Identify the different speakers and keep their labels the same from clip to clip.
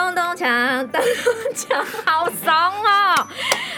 Speaker 1: 咚咚锵，咚咚锵，好爽哦！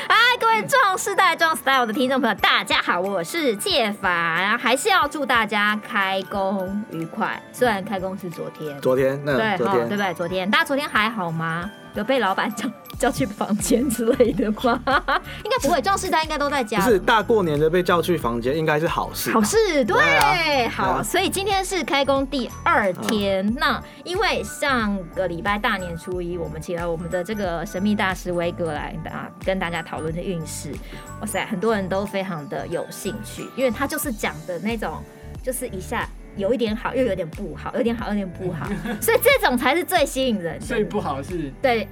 Speaker 1: 哎，各位壮世代、壮 style 的听众朋友，大家好，我是介凡，还是要祝大家开工愉快。虽然开工是昨天，
Speaker 2: 昨天，那
Speaker 1: 对，
Speaker 2: 昨天，
Speaker 1: 对不对？昨天，大家昨天还好吗？有被老板叫叫去房间之类的吗？应该不会，壮世代应该都在家。
Speaker 2: 不是大过年的被叫去房间，应该是好事。
Speaker 1: 好事，
Speaker 2: 对，
Speaker 1: 好、啊。所以今天是开工第二天。啊、那因为上个礼拜大年初一，我们请了我们的这个神秘大师威哥来啊，跟大家讨论的运势。哇塞，很多人都非常的有兴趣，因为他就是讲的那种，就是一下。有一点好，又有点不好，有点好，有点不好，所以这种才是最吸引人的。
Speaker 3: 最不好是？
Speaker 1: 对，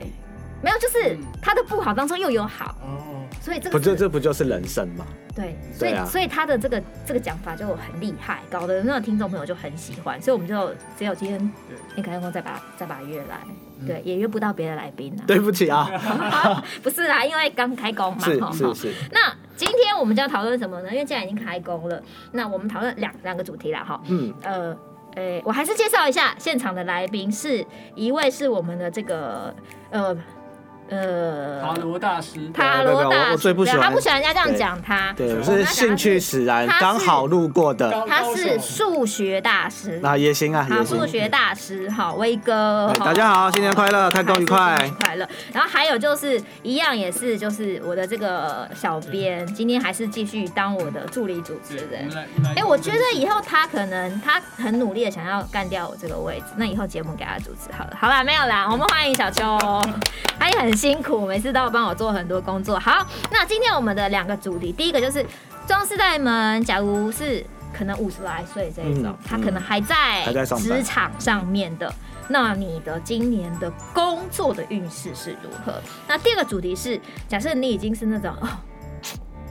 Speaker 1: 没有，就是他的不好当中又有好。哦，所以这个
Speaker 2: 不就这不就是人生吗？
Speaker 1: 对，所以、啊、所以他的这个这个讲法就很厉害，搞得那个听众朋友就很喜欢，所以我们就只有今天你开工再把再把约来，对，也约不到别的来宾啊。
Speaker 2: 对不起啊，
Speaker 1: 不是啦，因为刚开工嘛。
Speaker 2: 是是是。
Speaker 1: 那。今天我们就要讨论什么呢？因为既然已经开工了，那我们讨论两两个主题啦，哈。嗯。呃，诶、欸，我还是介绍一下现场的来宾，是一位是我们的这个呃。呃，
Speaker 3: 塔罗大师，
Speaker 1: 塔罗大师，
Speaker 2: 我最不喜欢，
Speaker 1: 他不喜欢人家这样讲他。
Speaker 2: 对，我是兴趣使然，刚好路过的。
Speaker 1: 他是数学大师，
Speaker 2: 那也行啊，也。
Speaker 1: 数学大师，好，威哥，
Speaker 2: 大家好，新年快乐，开工愉快，
Speaker 1: 新年快乐。然后还有就是一样，也是就是我的这个小编，今天还是继续当我的助理主持人。哎，我觉得以后他可能他很努力的想要干掉我这个位置，那以后节目给他主持好了，好吧？没有啦，我们欢迎小秋，他也很。辛苦，每次都要帮我做很多工作。好，那今天我们的两个主题，第一个就是装饰代们，假如是可能五十来岁这一种，嗯、他可能还在职场上面的，那你的今年的工作的运势是如何？那第二个主题是，假设你已经是那种哦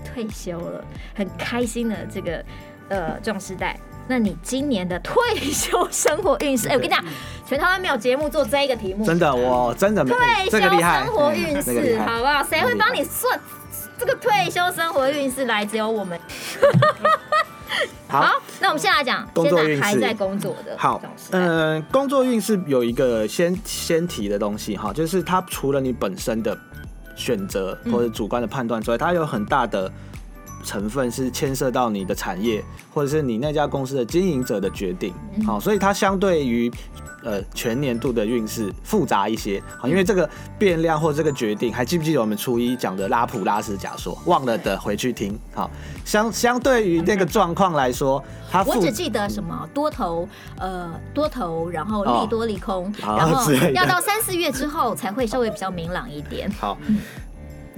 Speaker 1: 退休了，很开心的这个呃壮世代。那你今年的退休生活运势？哎、欸，我跟你讲，全台湾没有节目做这一个题目。
Speaker 2: 真的，我真的没
Speaker 1: 退休生活运势，
Speaker 2: 这个、
Speaker 1: 好不好？谁会帮你算这个退休生活运势？来，只有我们。好，好，那我们现在来讲工作运势，还在工作的。
Speaker 2: 好，嗯、呃，工作运势有一个先先提的东西哈，就是它除了你本身的选择或者主观的判断之外，它有很大的。成分是牵涉到你的产业，或者是你那家公司的经营者的决定，好、嗯，所以它相对于呃全年度的运势复杂一些，好，因为这个变量或这个决定，还记不记得我们初一讲的拉普拉斯假说？忘了的回去听，好，相相对于那个状况来说，它
Speaker 1: 我只记得什么多头，呃多头，然后利多利空，哦、然后要到三四月之后才会稍微比较明朗一点，
Speaker 2: 好。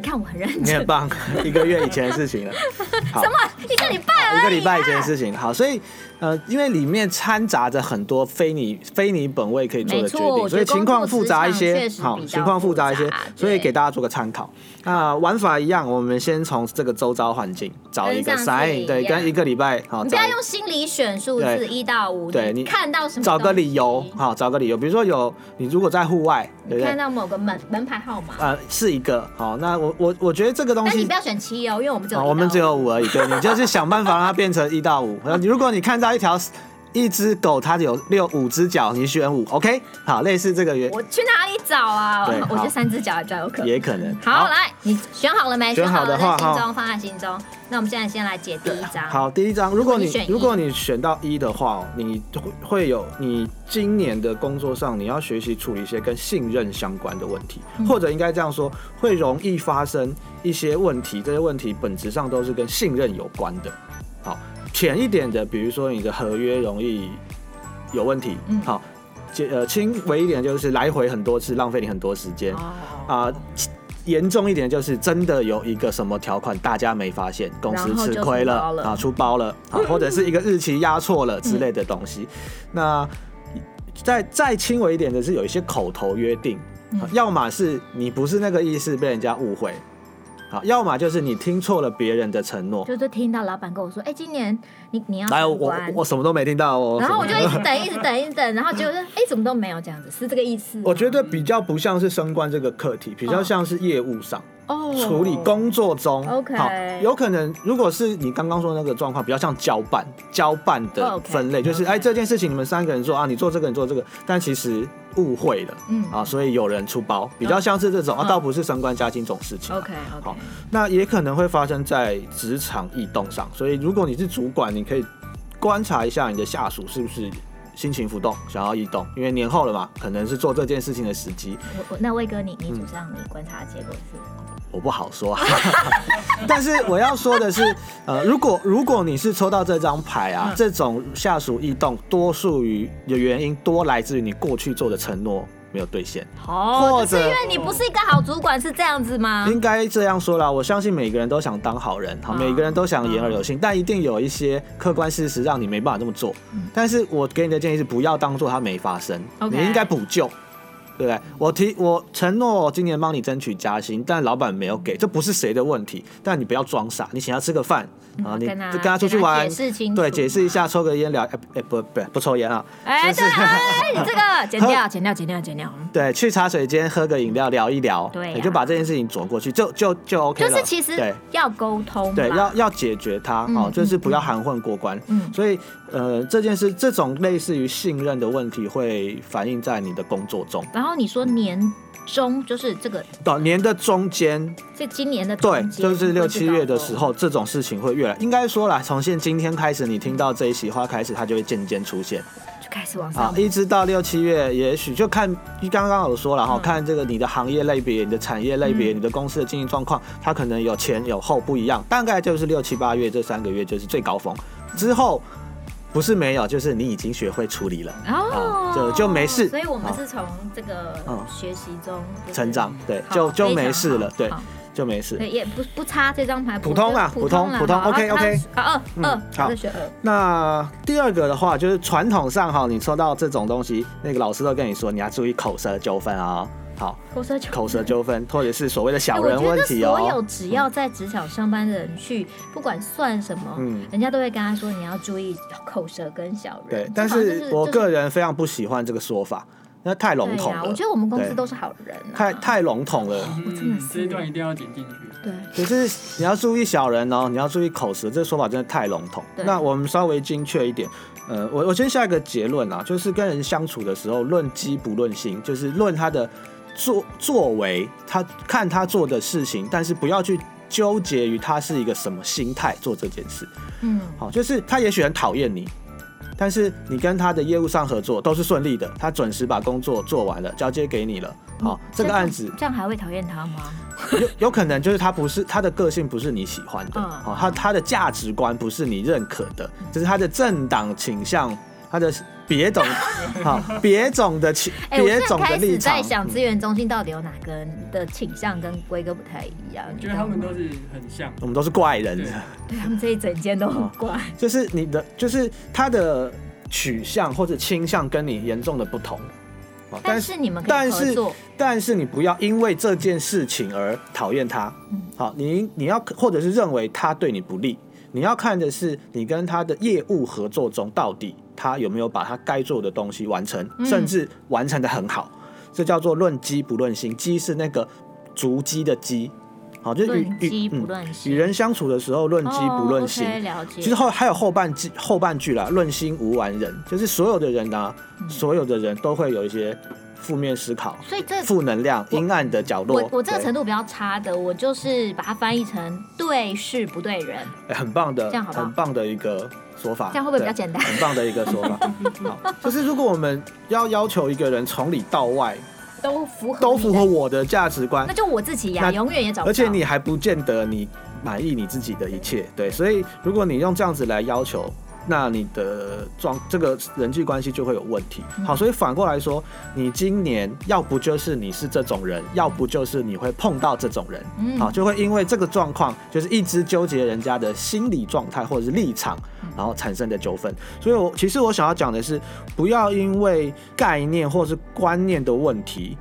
Speaker 1: 你看我很认真，
Speaker 2: 你很棒，一个月以前的事情了。
Speaker 1: 什么？一个礼拜？
Speaker 2: 一个礼拜以前的事情。好，所以呃，因为里面掺杂着很多非你非你本位可以做的决定，所以情况复杂一些。好，情况复杂一些，所以给大家做个参考。那玩法一样，我们先从这个周遭环境找一个 sign，对，跟一个礼拜好。
Speaker 1: 你不要用心理选数字一到五，
Speaker 2: 对，你
Speaker 1: 看到什么？
Speaker 2: 找个理由，好，找个理由。比如说有你如果在户外，
Speaker 1: 你看到某个门门牌号码，
Speaker 2: 呃，是一个好。那我我我觉得这个东西，
Speaker 1: 但你不要选七哦，因为我们只有
Speaker 2: 我们只有五而已。对，你就是想办法让它变成一到五。如果你看到一条。一只狗，它有六五只脚，你选五，OK？好，类似这个原。
Speaker 1: 我去哪里找啊？对，我觉得三只脚还比较有可能。
Speaker 2: 也可能。
Speaker 1: 好，好来，你选好了没？
Speaker 2: 选好的话，
Speaker 1: 在心中放在心中。那我们现在先来解第一张。
Speaker 2: 好，第一张，如果你如果你选到一的话，你会会有你今年的工作上，你要学习处理一些跟信任相关的问题，嗯、或者应该这样说，会容易发生一些问题。这些问题本质上都是跟信任有关的。好。浅一点的，比如说你的合约容易有问题，嗯，好，呃，轻微一点就是来回很多次，浪费你很多时间，啊、哦，严、呃、重一点就是真的有一个什么条款大家没发现，公司吃亏了，了。啊，出包了，啊，或者是一个日期压错了之类的东西。嗯、那再再轻微一点的是有一些口头约定，嗯、要么是你不是那个意思，被人家误会。好，要么就是你听错了别人的承诺，
Speaker 1: 就是听到老板跟我说，哎、欸，今年你你要
Speaker 2: 来，我我什么都没听到哦，
Speaker 1: 然后我就一直 等，一直等，一直等，然后结果说，哎，怎么都没有这样子，是这个意思？
Speaker 2: 我觉得比较不像是升官这个课题，比较像是业务上。哦处理工作中
Speaker 1: ，OK，
Speaker 2: 好，有可能如果是你刚刚说的那个状况，比较像交办，交办的分类，okay, 就是哎这件事情你们三个人做啊，你做这个，你做这个，但其实误会了，嗯。啊，所以有人出包，比较像是这种啊，倒不是升官加薪这种事情
Speaker 1: ，OK，好，
Speaker 2: 那也可能会发生在职场异动上，所以如果你是主管，你可以观察一下你的下属是不是。心情浮动，想要移动，因为年后了嘛，可能是做这件事情的时机。
Speaker 1: 那魏哥，你你主上你观察的结果是？
Speaker 2: 我不好说，但是我要说的是，呃，如果如果你是抽到这张牌啊，这种下属异动，多数于的原因多来自于你过去做的承诺。没有兑现，
Speaker 1: 哦，或者是因为你不是一个好主管，是这样子吗？
Speaker 2: 应该这样说啦，我相信每个人都想当好人，好，每个人都想言而有信，但一定有一些客观事实让你没办法这么做。但是我给你的建议是，不要当做它没发生，你应该补救，对不对？我提我承诺今年帮你争取加薪，但老板没有给，这不是谁的问题，但你不要装傻，你请他吃个饭。啊，你跟他出去玩，对，解释一下，抽个烟聊，哎哎，不不不抽烟啊，
Speaker 1: 哎对，哎，你这个 剪掉，剪掉，剪掉，剪掉，
Speaker 2: 对，去茶水间喝个饮料，聊一聊，对，你就把这件事情转过去，就就就 OK 了。
Speaker 1: 就是其实对要沟通，
Speaker 2: 对，要要解决它，哦，就是不要含混过关。嗯，所以呃，这件事这种类似于信任的问题会反映在你的工作中。
Speaker 1: 然后你说年。中就是这个
Speaker 2: 到年的中间，
Speaker 1: 这今年的
Speaker 2: 对，就是六七月的时候，这种事情会越来，应该说啦，从现今天开始，你听到这一席话开始，它就会渐渐出现，
Speaker 1: 就开始往上啊，
Speaker 2: 一直到六七月，也许就看刚刚有说了哈，看这个你的行业类别、你的产业类别、你的公司的经营状况，它可能有前有后不一样，大概就是六七八月这三个月就是最高峰，之后。不是没有，就是你已经学会处理了，哦，就就没事。
Speaker 1: 所以我们是从这个学习中
Speaker 2: 成长，对，就就没事了，对，就没事。
Speaker 1: 也不不差这张牌，
Speaker 2: 普通啊，普通普通，OK OK。
Speaker 1: 好，二二，好，
Speaker 2: 那第二个的话，就是传统上哈，你抽到这种东西，那个老师都跟你说，你要注意口舌纠纷啊。好，口舌口舌纠纷，或者是所谓的小人问题哦。
Speaker 1: 所有只要在职场上班的人去，不管算什么，嗯，人家都会跟他说，你要注意口舌跟小人。
Speaker 2: 对，但是我个人非常不喜欢这个说法，那太笼统了。
Speaker 1: 我觉得我们公司都是好人。
Speaker 2: 太太笼统了，我
Speaker 3: 真的是这一段一定要点进去。
Speaker 1: 对，
Speaker 2: 可是你要注意小人哦，你要注意口舌，这个说法真的太笼统。那我们稍微精确一点，呃，我我先下一个结论啊，就是跟人相处的时候，论机不论心，就是论他的。作作为，他看他做的事情，但是不要去纠结于他是一个什么心态做这件事。嗯，好，就是他也许很讨厌你，但是你跟他的业务上合作都是顺利的，他准时把工作做完了，交接给你了。好，这个案子
Speaker 1: 这样还会讨厌他吗？
Speaker 2: 有有可能就是他不是他的个性不是你喜欢的，好，他他的价值观不是你认可的，就是他的政党倾向。他的别种，好别种的倾，别种的立场。
Speaker 1: 在想资源中心到底有哪个人的倾向跟龟哥不太一样？
Speaker 3: 觉得他们都是很像，
Speaker 2: 我们都是怪人。
Speaker 1: 对，对他们这一整间都很怪。
Speaker 2: 就是你的，就是他的取向或者倾向跟你严重的不同。
Speaker 1: 但是你们但是，
Speaker 2: 但是你不要因为这件事情而讨厌他。好，你你要或者是认为他对你不利，你要看的是你跟他的业务合作中到底。他有没有把他该做的东西完成，甚至完成的很好？嗯、这叫做论机不论心。机是那个足迹的机，好，就与与嗯与人相处的时候论机不论心。
Speaker 1: 哦 okay,
Speaker 2: 其实后还有后半句后半句啦，论心无完人，就是所有的人呢、啊，嗯、所有的人都会有一些。负面思考，
Speaker 1: 所以这
Speaker 2: 负能量、阴暗的角落。
Speaker 1: 我我这个程度比较差的，我就是把它翻译成对事不对人。
Speaker 2: 很棒的，
Speaker 1: 这样好不好？
Speaker 2: 很棒的一个说法。
Speaker 1: 这样会不会比较简单？
Speaker 2: 很棒的一个说法。好，就是如果我们要要求一个人从里到外
Speaker 1: 都符合
Speaker 2: 都符合我的价值观，
Speaker 1: 那就我自己呀，永远也找不到。
Speaker 2: 而且你还不见得你满意你自己的一切，对。所以如果你用这样子来要求。那你的状这个人际关系就会有问题。好，所以反过来说，你今年要不就是你是这种人，要不就是你会碰到这种人。好，就会因为这个状况，就是一直纠结人家的心理状态或者是立场，然后产生的纠纷。所以我其实我想要讲的是，不要因为概念或是观念的问题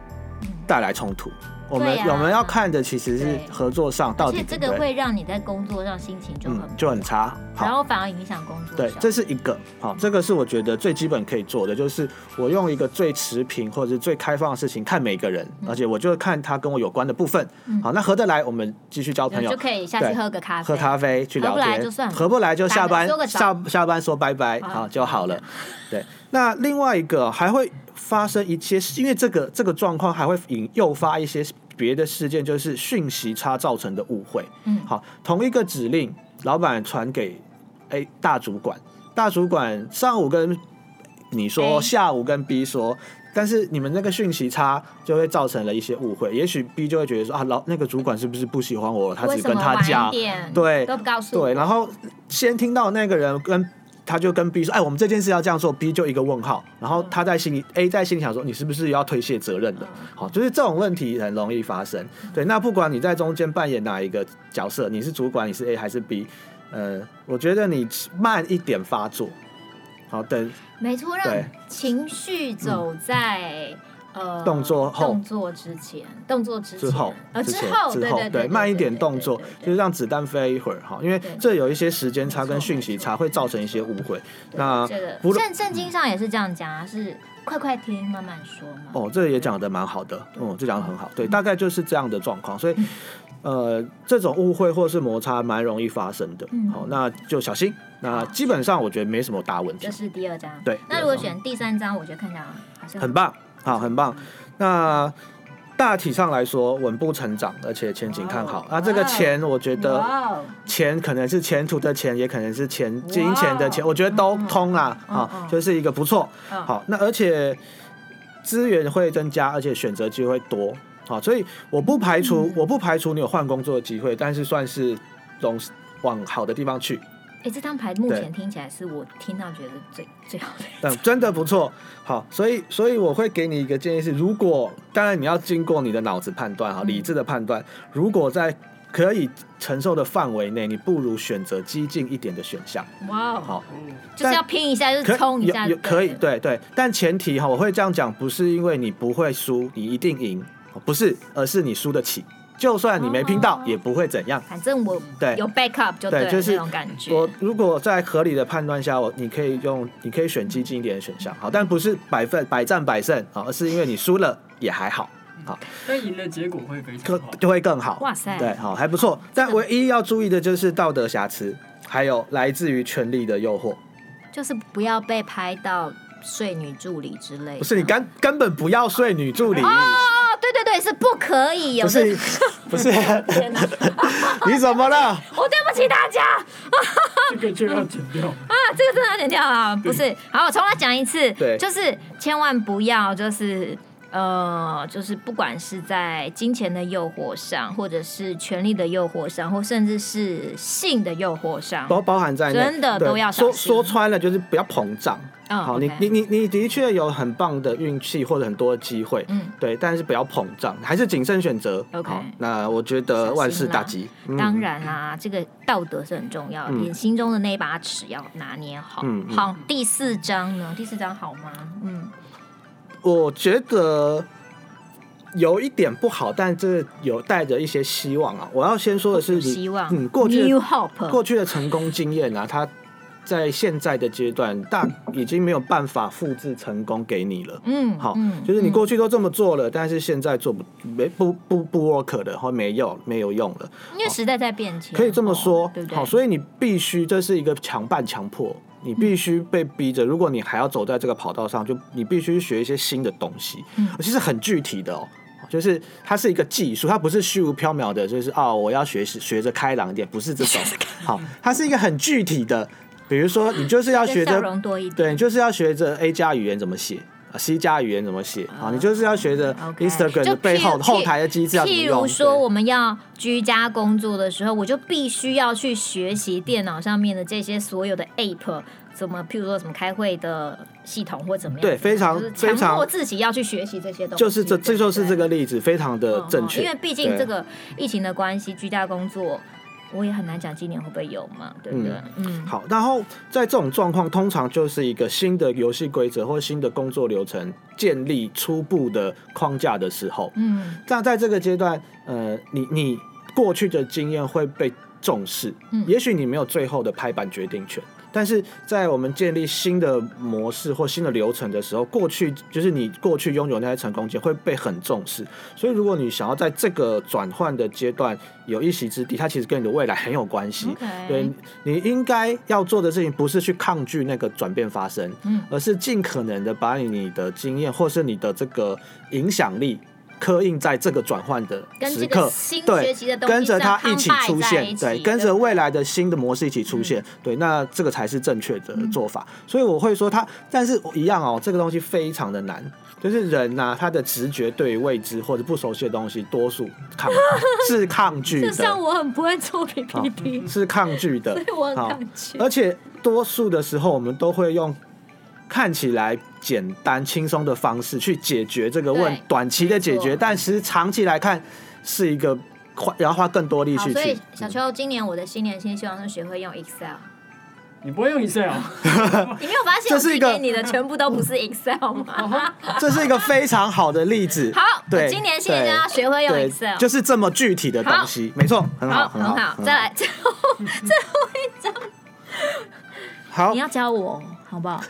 Speaker 2: 带来冲突。我们、啊、我们要看的其实是合作上到底对对，
Speaker 1: 而且这个会让你在工作上心情就很、嗯、
Speaker 2: 就很差，
Speaker 1: 然后反而影响工作。
Speaker 2: 对，这是一个。好，这个是我觉得最基本可以做的，就是我用一个最持平或者是最开放的事情看每个人，嗯、而且我就看他跟我有关的部分。嗯、好，那合得来我们继续交朋友，
Speaker 1: 就可以下去喝个咖啡，
Speaker 2: 喝咖啡去聊天。合不来就算，合不来就下班下下班说拜拜，好就好了。对，那另外一个还会发生一些，因为这个这个状况还会引诱发一些别的事件，就是讯息差造成的误会。嗯，好，同一个指令，老板传给 A 大主管，大主管上午跟你说，欸、下午跟 B 说，但是你们那个讯息差就会造成了一些误会，也许 B 就会觉得说啊，老那个主管是不是不喜欢我？他只跟他讲，对，
Speaker 1: 都不告诉，
Speaker 2: 对，然后先听到那个人跟。他就跟 B 说：“哎，我们这件事要这样做。”B 就一个问号，然后他在心里，A 在心里想说：“你是不是要推卸责任的？”好，就是这种问题很容易发生。对，那不管你在中间扮演哪一个角色，你是主管，你是 A 还是 B，呃，我觉得你慢一点发作，好，等，
Speaker 1: 没错，让情绪走在。呃，
Speaker 2: 动作后，
Speaker 1: 动作之前，动作之，
Speaker 2: 之后，
Speaker 1: 呃，之后，
Speaker 2: 之后，对，慢一点动作，就是让子弹飞一会儿哈，因为这有一些时间差跟讯息差，会造成一些误会。那
Speaker 1: 这个圣圣经上也是这样讲啊，是快快听，慢慢说嘛。
Speaker 2: 哦，这个也讲的蛮好的，嗯，这讲的很好，对，大概就是这样的状况，所以，呃，这种误会或是摩擦蛮容易发生的，好，那就小心。那基本上我觉得没什么大问题。
Speaker 1: 这是第二章，
Speaker 2: 对。
Speaker 1: 那如果选第三章，我觉得看起来好像
Speaker 2: 很棒。好，很棒。那大体上来说，稳步成长，而且前景看好。那、啊、这个钱，我觉得钱可能是前途的钱，也可能是钱金钱的钱，我觉得都通啦。啊，就是一个不错。好，那而且资源会增加，而且选择机会多。好，所以我不排除，我不排除你有换工作的机会，但是算是总往好的地方去。
Speaker 1: 哎、欸，这张牌目前听起来是我听到觉得最最好的。
Speaker 2: 嗯，真的不错。好，所以所以我会给你一个建议是，如果当然你要经过你的脑子判断，哈，理智的判断，如果在可以承受的范围内，你不如选择激进一点的选项。
Speaker 1: 哇、wow，好，就是要拼一下，就是冲一下可，
Speaker 2: 可以，对对。但前提哈，我会这样讲，不是因为你不会输，你一定赢，不是，而是你输得起。就算你没拼到，也不会怎样。
Speaker 1: 反正我对有 backup 就对，就是那种感觉。
Speaker 2: 我如果在合理的判断下，我你可以用，你可以选激进一点的选项，好，但不是百分百战百胜，好，而是因为你输了也还好，好。
Speaker 3: 但赢的结果会非常好，
Speaker 2: 就会更好。哇塞，对，好，还不错。但唯一要注意的就是道德瑕疵，还有来自于权力的诱惑，
Speaker 1: 就是不要被拍到睡女助理之类。
Speaker 2: 不是，你根根本不要睡女助理。
Speaker 1: 对对对，是不可以有。
Speaker 2: 不是不是，你怎么了？
Speaker 1: 我对不起大家。
Speaker 3: 这个就要剪掉
Speaker 1: 啊！这个真的要剪掉啊！不是，好，我重来讲一次。就是千万不要，就是呃，就是不管是在金钱的诱惑上，或者是权力的诱惑上，或甚至是性的诱惑上，
Speaker 2: 都包含在内，
Speaker 1: 真的都要说
Speaker 2: 说穿了，就是不要膨胀。Oh, 好，你你你你的确有很棒的运气或者很多的机会，嗯，对，但是不要膨胀，还是谨慎选择。OK，那我觉得万事大吉。
Speaker 1: 嗯、当然啦、啊，这个道德是很重要的，你、嗯、心中的那把尺要拿捏好。嗯，好，第四章呢？第四章好吗？嗯，
Speaker 2: 我觉得有一点不好，但这有带着一些希望啊。我要先说的是，
Speaker 1: 希望，
Speaker 2: 嗯，过去的过去的成功经验啊，它。在现在的阶段，大已经没有办法复制成功给你了。嗯，好，就是你过去都这么做了，嗯、但是现在做不没不不不 work 的，或没有没有用了。
Speaker 1: 因为时代在变迁，
Speaker 2: 可以这么说，对不对？好，所以你必须这是一个强半强迫，你必须被逼着。如果你还要走在这个跑道上，就你必须学一些新的东西。嗯，其实很具体的哦，就是它是一个技术，它不是虚无缥缈的，就是哦，我要学习学着开朗一点，不是这种。好，它是一个很具体的。比如说，你就是要学着，对，你就是要学着 A 加语言怎么写，C 加语言怎么写啊？你就是要学着 Instagram 的背后后台的机制要怎么用。
Speaker 1: 譬如说，我们要居家工作的时候，我就必须要去学习电脑上面的这些所有的 App，怎么，譬如说什么开会的系统或怎么样。
Speaker 2: 对，非常非常强
Speaker 1: 迫自己要去学习这些东西。
Speaker 2: 就是这，这就是这个例子，非常的正确。
Speaker 1: 因为毕竟这个疫情的关系，居家工作。我也很难讲今年会不会有嘛，对不对？嗯，
Speaker 2: 嗯好。然后在这种状况，通常就是一个新的游戏规则或新的工作流程建立初步的框架的时候，嗯，那在这个阶段，呃，你你过去的经验会被重视，嗯，也许你没有最后的拍板决定权。但是在我们建立新的模式或新的流程的时候，过去就是你过去拥有那些成功经验会被很重视。所以，如果你想要在这个转换的阶段有一席之地，它其实跟你的未来很有关
Speaker 1: 系。
Speaker 2: 对，你应该要做的事情不是去抗拒那个转变发生，而是尽可能的把你的经验或是你的这个影响力。刻印在这个转换的时刻，对，跟着它一起出现，对，跟着未来的新的模式一起出现，对，那这个才是正确的做法。所以我会说它，但是一样哦，这个东西非常的难，就是人呐，他的直觉对于未知或者不熟悉的东西，多数抗是抗拒的。
Speaker 1: 就像我很不会做 PPT，
Speaker 2: 是抗拒的，
Speaker 1: 所以我很抗拒。
Speaker 2: 而且多数的时候，我们都会用。看起来简单轻松的方式去解决这个问题，短期的解决，但其实长期来看是一个花要花更多力气去。
Speaker 1: 所以小秋，今年我的新年新希望是学会用 Excel。
Speaker 3: 你不会用 Excel？
Speaker 1: 你没有发现这是一个你的全部都不是 Excel 吗？
Speaker 2: 这是一个非常好的例子。
Speaker 1: 好，对，今年新年要学会用 Excel，
Speaker 2: 就是这么具体的东西，没错，很好，
Speaker 1: 很好。再来最后最后一张，
Speaker 2: 好，
Speaker 1: 你要教我。好不好？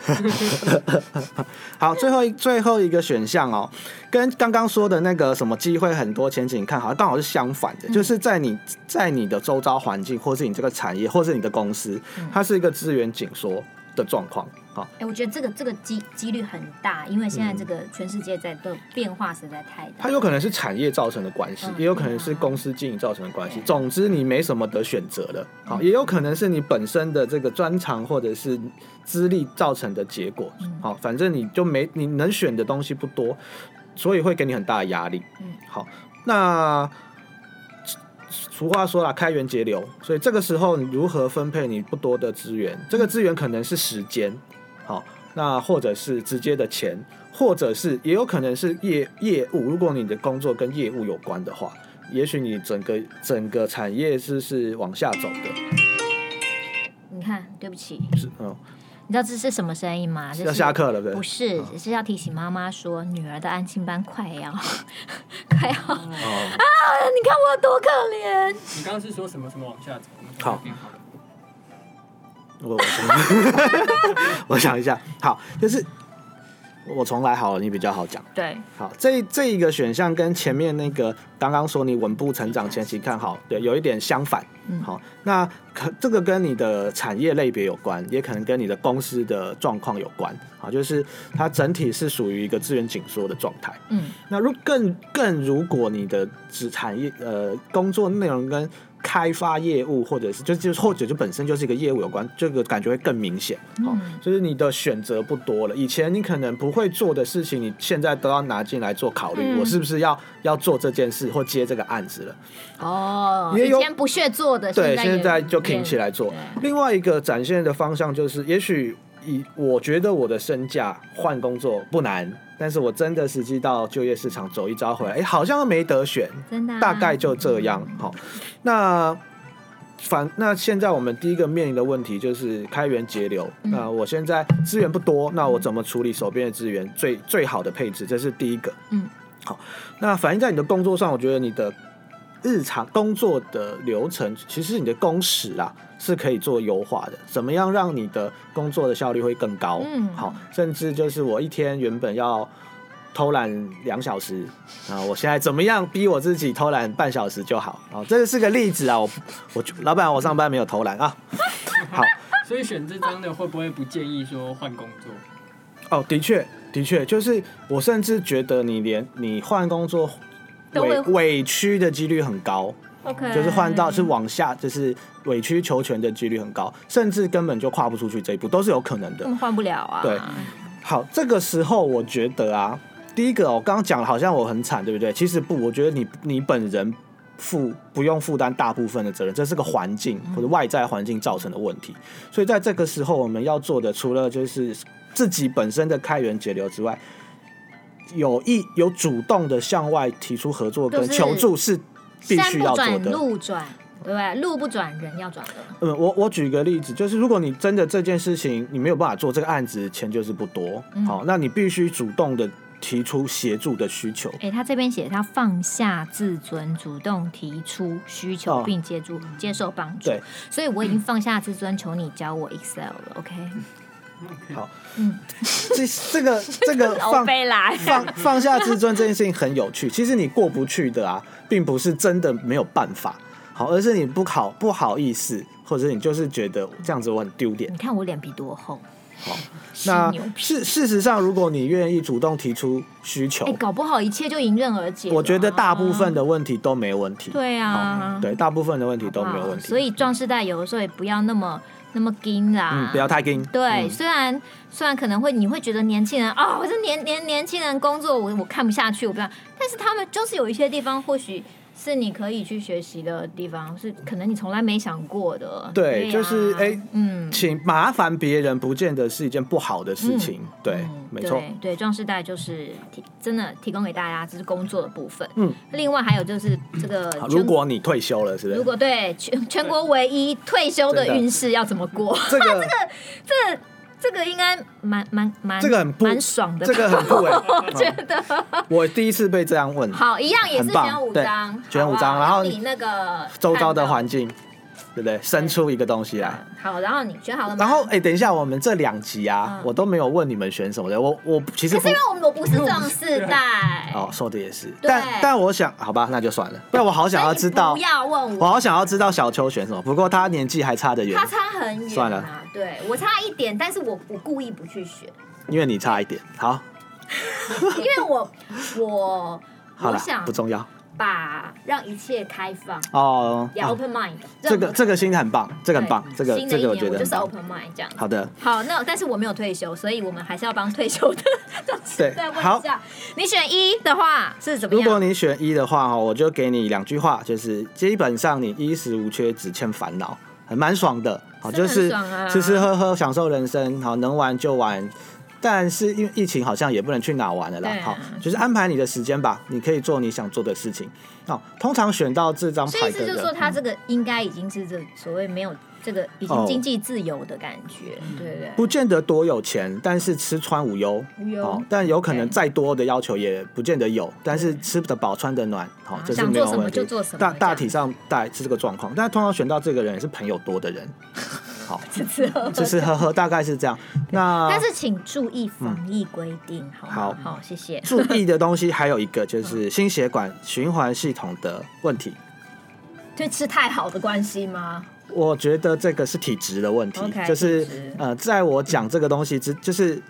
Speaker 2: 好，最后一最后一个选项哦，跟刚刚说的那个什么机会很多前景看好，刚好是相反的，嗯、就是在你在你的周遭环境，或是你这个产业，或是你的公司，它是一个资源紧缩的状况。好，
Speaker 1: 哎，我觉得这个这个机几率很大，因为现在这个全世界在的变化实在太大。
Speaker 2: 它有可能是产业造成的关系，也有可能是公司经营造成的关系。总之，你没什么得选择的。好，也有可能是你本身的这个专长或者是资历造成的结果。好，反正你就没你能选的东西不多，所以会给你很大的压力。嗯，好，那。俗话说了，开源节流，所以这个时候你如何分配你不多的资源？这个资源可能是时间，好，那或者是直接的钱，或者是也有可能是业业务。如果你的工作跟业务有关的话，也许你整个整个产业是是往下走的。
Speaker 1: 你看，对不起，
Speaker 2: 是嗯。
Speaker 1: 你知道这是什么声音吗？
Speaker 2: 要下课了，对？
Speaker 1: 不是，只是要提醒妈妈说，女儿的安亲班快要 快要、哦、啊！你看我有多可怜。
Speaker 3: 你刚刚是说什么什么往下走？
Speaker 2: 好，我 我想一下，好，就是。我重来好了，你比较好讲。
Speaker 1: 对，
Speaker 2: 好，这这一个选项跟前面那个刚刚说你稳步成长前期看好，对，有一点相反。嗯，好，那可这个跟你的产业类别有关，也可能跟你的公司的状况有关。好，就是它整体是属于一个资源紧缩的状态。嗯，那如更更如果你的子产业呃工作内容跟开发业务，或者是就就或者就本身就是一个业务有关，这个感觉会更明显。好，就是你的选择不多了。以前你可能不会做的事情，你现在都要拿进来做考虑。我是不是要要做这件事或接这个案子了？
Speaker 1: 哦，以前不屑做的，
Speaker 2: 对，现在就挺起来做。另外一个展现的方向就是，也许以我觉得我的身价换工作不难。但是我真的实际到就业市场走一遭回来，哎、欸，好像都没得选，
Speaker 1: 真的、啊，
Speaker 2: 大概就这样。好，那反那现在我们第一个面临的问题就是开源节流。嗯、那我现在资源不多，那我怎么处理手边的资源最最好的配置？这是第一个。嗯，好，那反映在你的工作上，我觉得你的。日常工作的流程，其实你的工时啊是可以做优化的。怎么样让你的工作的效率会更高？嗯，好，甚至就是我一天原本要偷懒两小时啊，我现在怎么样逼我自己偷懒半小时就好？啊，这是个例子啊。我我老板，我上班没有偷懒啊。好，
Speaker 3: 所以选这张的会不会不建议说换工作？
Speaker 2: 哦，的确，的确，就是我甚至觉得你连你换工作。委委屈的几率很高
Speaker 1: ，OK，
Speaker 2: 就是换到是往下，就是委曲求全的几率很高，甚至根本就跨不出去这一步，都是有可能的。
Speaker 1: 换不了啊。
Speaker 2: 对，好，这个时候我觉得啊，第一个我刚刚讲好像我很惨，对不对？其实不，我觉得你你本人负不用负担大部分的责任，这是个环境或者外在环境造成的问题。所以在这个时候，我们要做的除了就是自己本身的开源节流之外。有意有主动的向外提出合作跟求助是必须要做的。
Speaker 1: 路转对不对？路不转人要转的。
Speaker 2: 嗯，我我举个例子，就是如果你真的这件事情你没有办法做，这个案子钱就是不多，嗯、好，那你必须主动的提出协助的需求。
Speaker 1: 哎、欸，他这边写他放下自尊，主动提出需求，并接住、哦、接受帮助。
Speaker 2: 对，
Speaker 1: 所以我已经放下自尊，求你教我 Excel 了。OK。
Speaker 2: 好，嗯，这这个 这个放放放下自尊这件事情很有趣。其实你过不去的啊，并不是真的没有办法，好，而是你不好不好意思，或者你就是觉得这样子我很丢脸。
Speaker 1: 你看我脸皮多厚。
Speaker 2: 好，那事事实上，如果你愿意主动提出需求，
Speaker 1: 哎，搞不好一切就迎刃而解。
Speaker 2: 我觉得大部分的问题都没问题。
Speaker 1: 对啊，
Speaker 2: 对，大部分的问题都没有问题。
Speaker 1: 所以壮士代有的时候也不要那么。那么硬啦，
Speaker 2: 嗯，不要太硬。
Speaker 1: 对，嗯、虽然虽然可能会你会觉得年轻人啊，我这年年年轻人工作我我看不下去，我不要。但是他们就是有一些地方或许。是你可以去学习的地方，是可能你从来没想过的。
Speaker 2: 对，对啊、就是哎，欸、嗯，请麻烦别人，不见得是一件不好的事情。嗯、对，嗯、没错。
Speaker 1: 对，壮世代就是提真的提供给大家，这是工作的部分。嗯，另外还有就是这个，
Speaker 2: 如果你退休了，是不是？
Speaker 1: 如果对全全国唯一退休的运势要怎么过？
Speaker 2: 这个，这
Speaker 1: 个，这个。这个应该蛮蛮蛮，
Speaker 2: 这个很不
Speaker 1: 蛮爽的，
Speaker 2: 这个很不、欸、
Speaker 1: 我觉得。
Speaker 2: 我第一次被这样问。
Speaker 1: 好，一样也是选五张，
Speaker 2: 选五张，然后
Speaker 1: 你那个
Speaker 2: 周遭的环境。对不对？生出一个东西来。
Speaker 1: 好，然后你选好了吗？
Speaker 2: 然后哎，等一下，我们这两集啊，我都没有问你们选什么的。我我其实
Speaker 1: 是因为我们我不是壮世代。
Speaker 2: 哦，说的也是。但但我想，好吧，那就算了。不然我好想要知道。
Speaker 1: 不要问
Speaker 2: 我。我好想要知道小秋选什么。不过他年纪还差得远。
Speaker 1: 他差很远。
Speaker 2: 算了。
Speaker 1: 对，我差一点，但是我我故意不去选。
Speaker 2: 因为你差一点。好。
Speaker 1: 因为我我好想
Speaker 2: 不重要。
Speaker 1: 把让一切开放哦，open mind，
Speaker 2: 这个这个心态很棒，这个很棒，这个这个我觉得
Speaker 1: 就是 open mind 这样。
Speaker 2: 好的，
Speaker 1: 好，那但是我没有退休，所以我们还是要帮退休的
Speaker 2: 对，好，
Speaker 1: 你选一的话是怎么样？
Speaker 2: 如果你选一的话，我就给你两句话，就是基本上你衣食无缺，只欠烦恼，还蛮爽的，好，就是吃吃喝喝，享受人生，好，能玩就玩。但是因为疫情，好像也不能去哪玩了啦。好，就是安排你的时间吧，你可以做你想做的事情。好，通常选到这张牌的，
Speaker 1: 所以就是说他这个应该已经是这所谓没有这个已经经济自由的感觉，对不对？
Speaker 2: 不见得多有钱，但是吃穿无忧。无忧。但有可能再多的要求也不见得有，但是吃得饱穿得暖，好，这是没有问题。大大体上大概是这个状况，但通常选到这个人也是朋友多的人。好，
Speaker 1: 吃吃喝喝，
Speaker 2: 吃吃喝喝，大概是这样。那
Speaker 1: 但是请注意防疫规定，好，好，好，谢谢。
Speaker 2: 注意的东西还有一个就是 心血管循环系统的问题，
Speaker 1: 就吃太好的关系吗？
Speaker 2: 我觉得这个是体质的问题，就是呃，在我讲这个东西之，就是。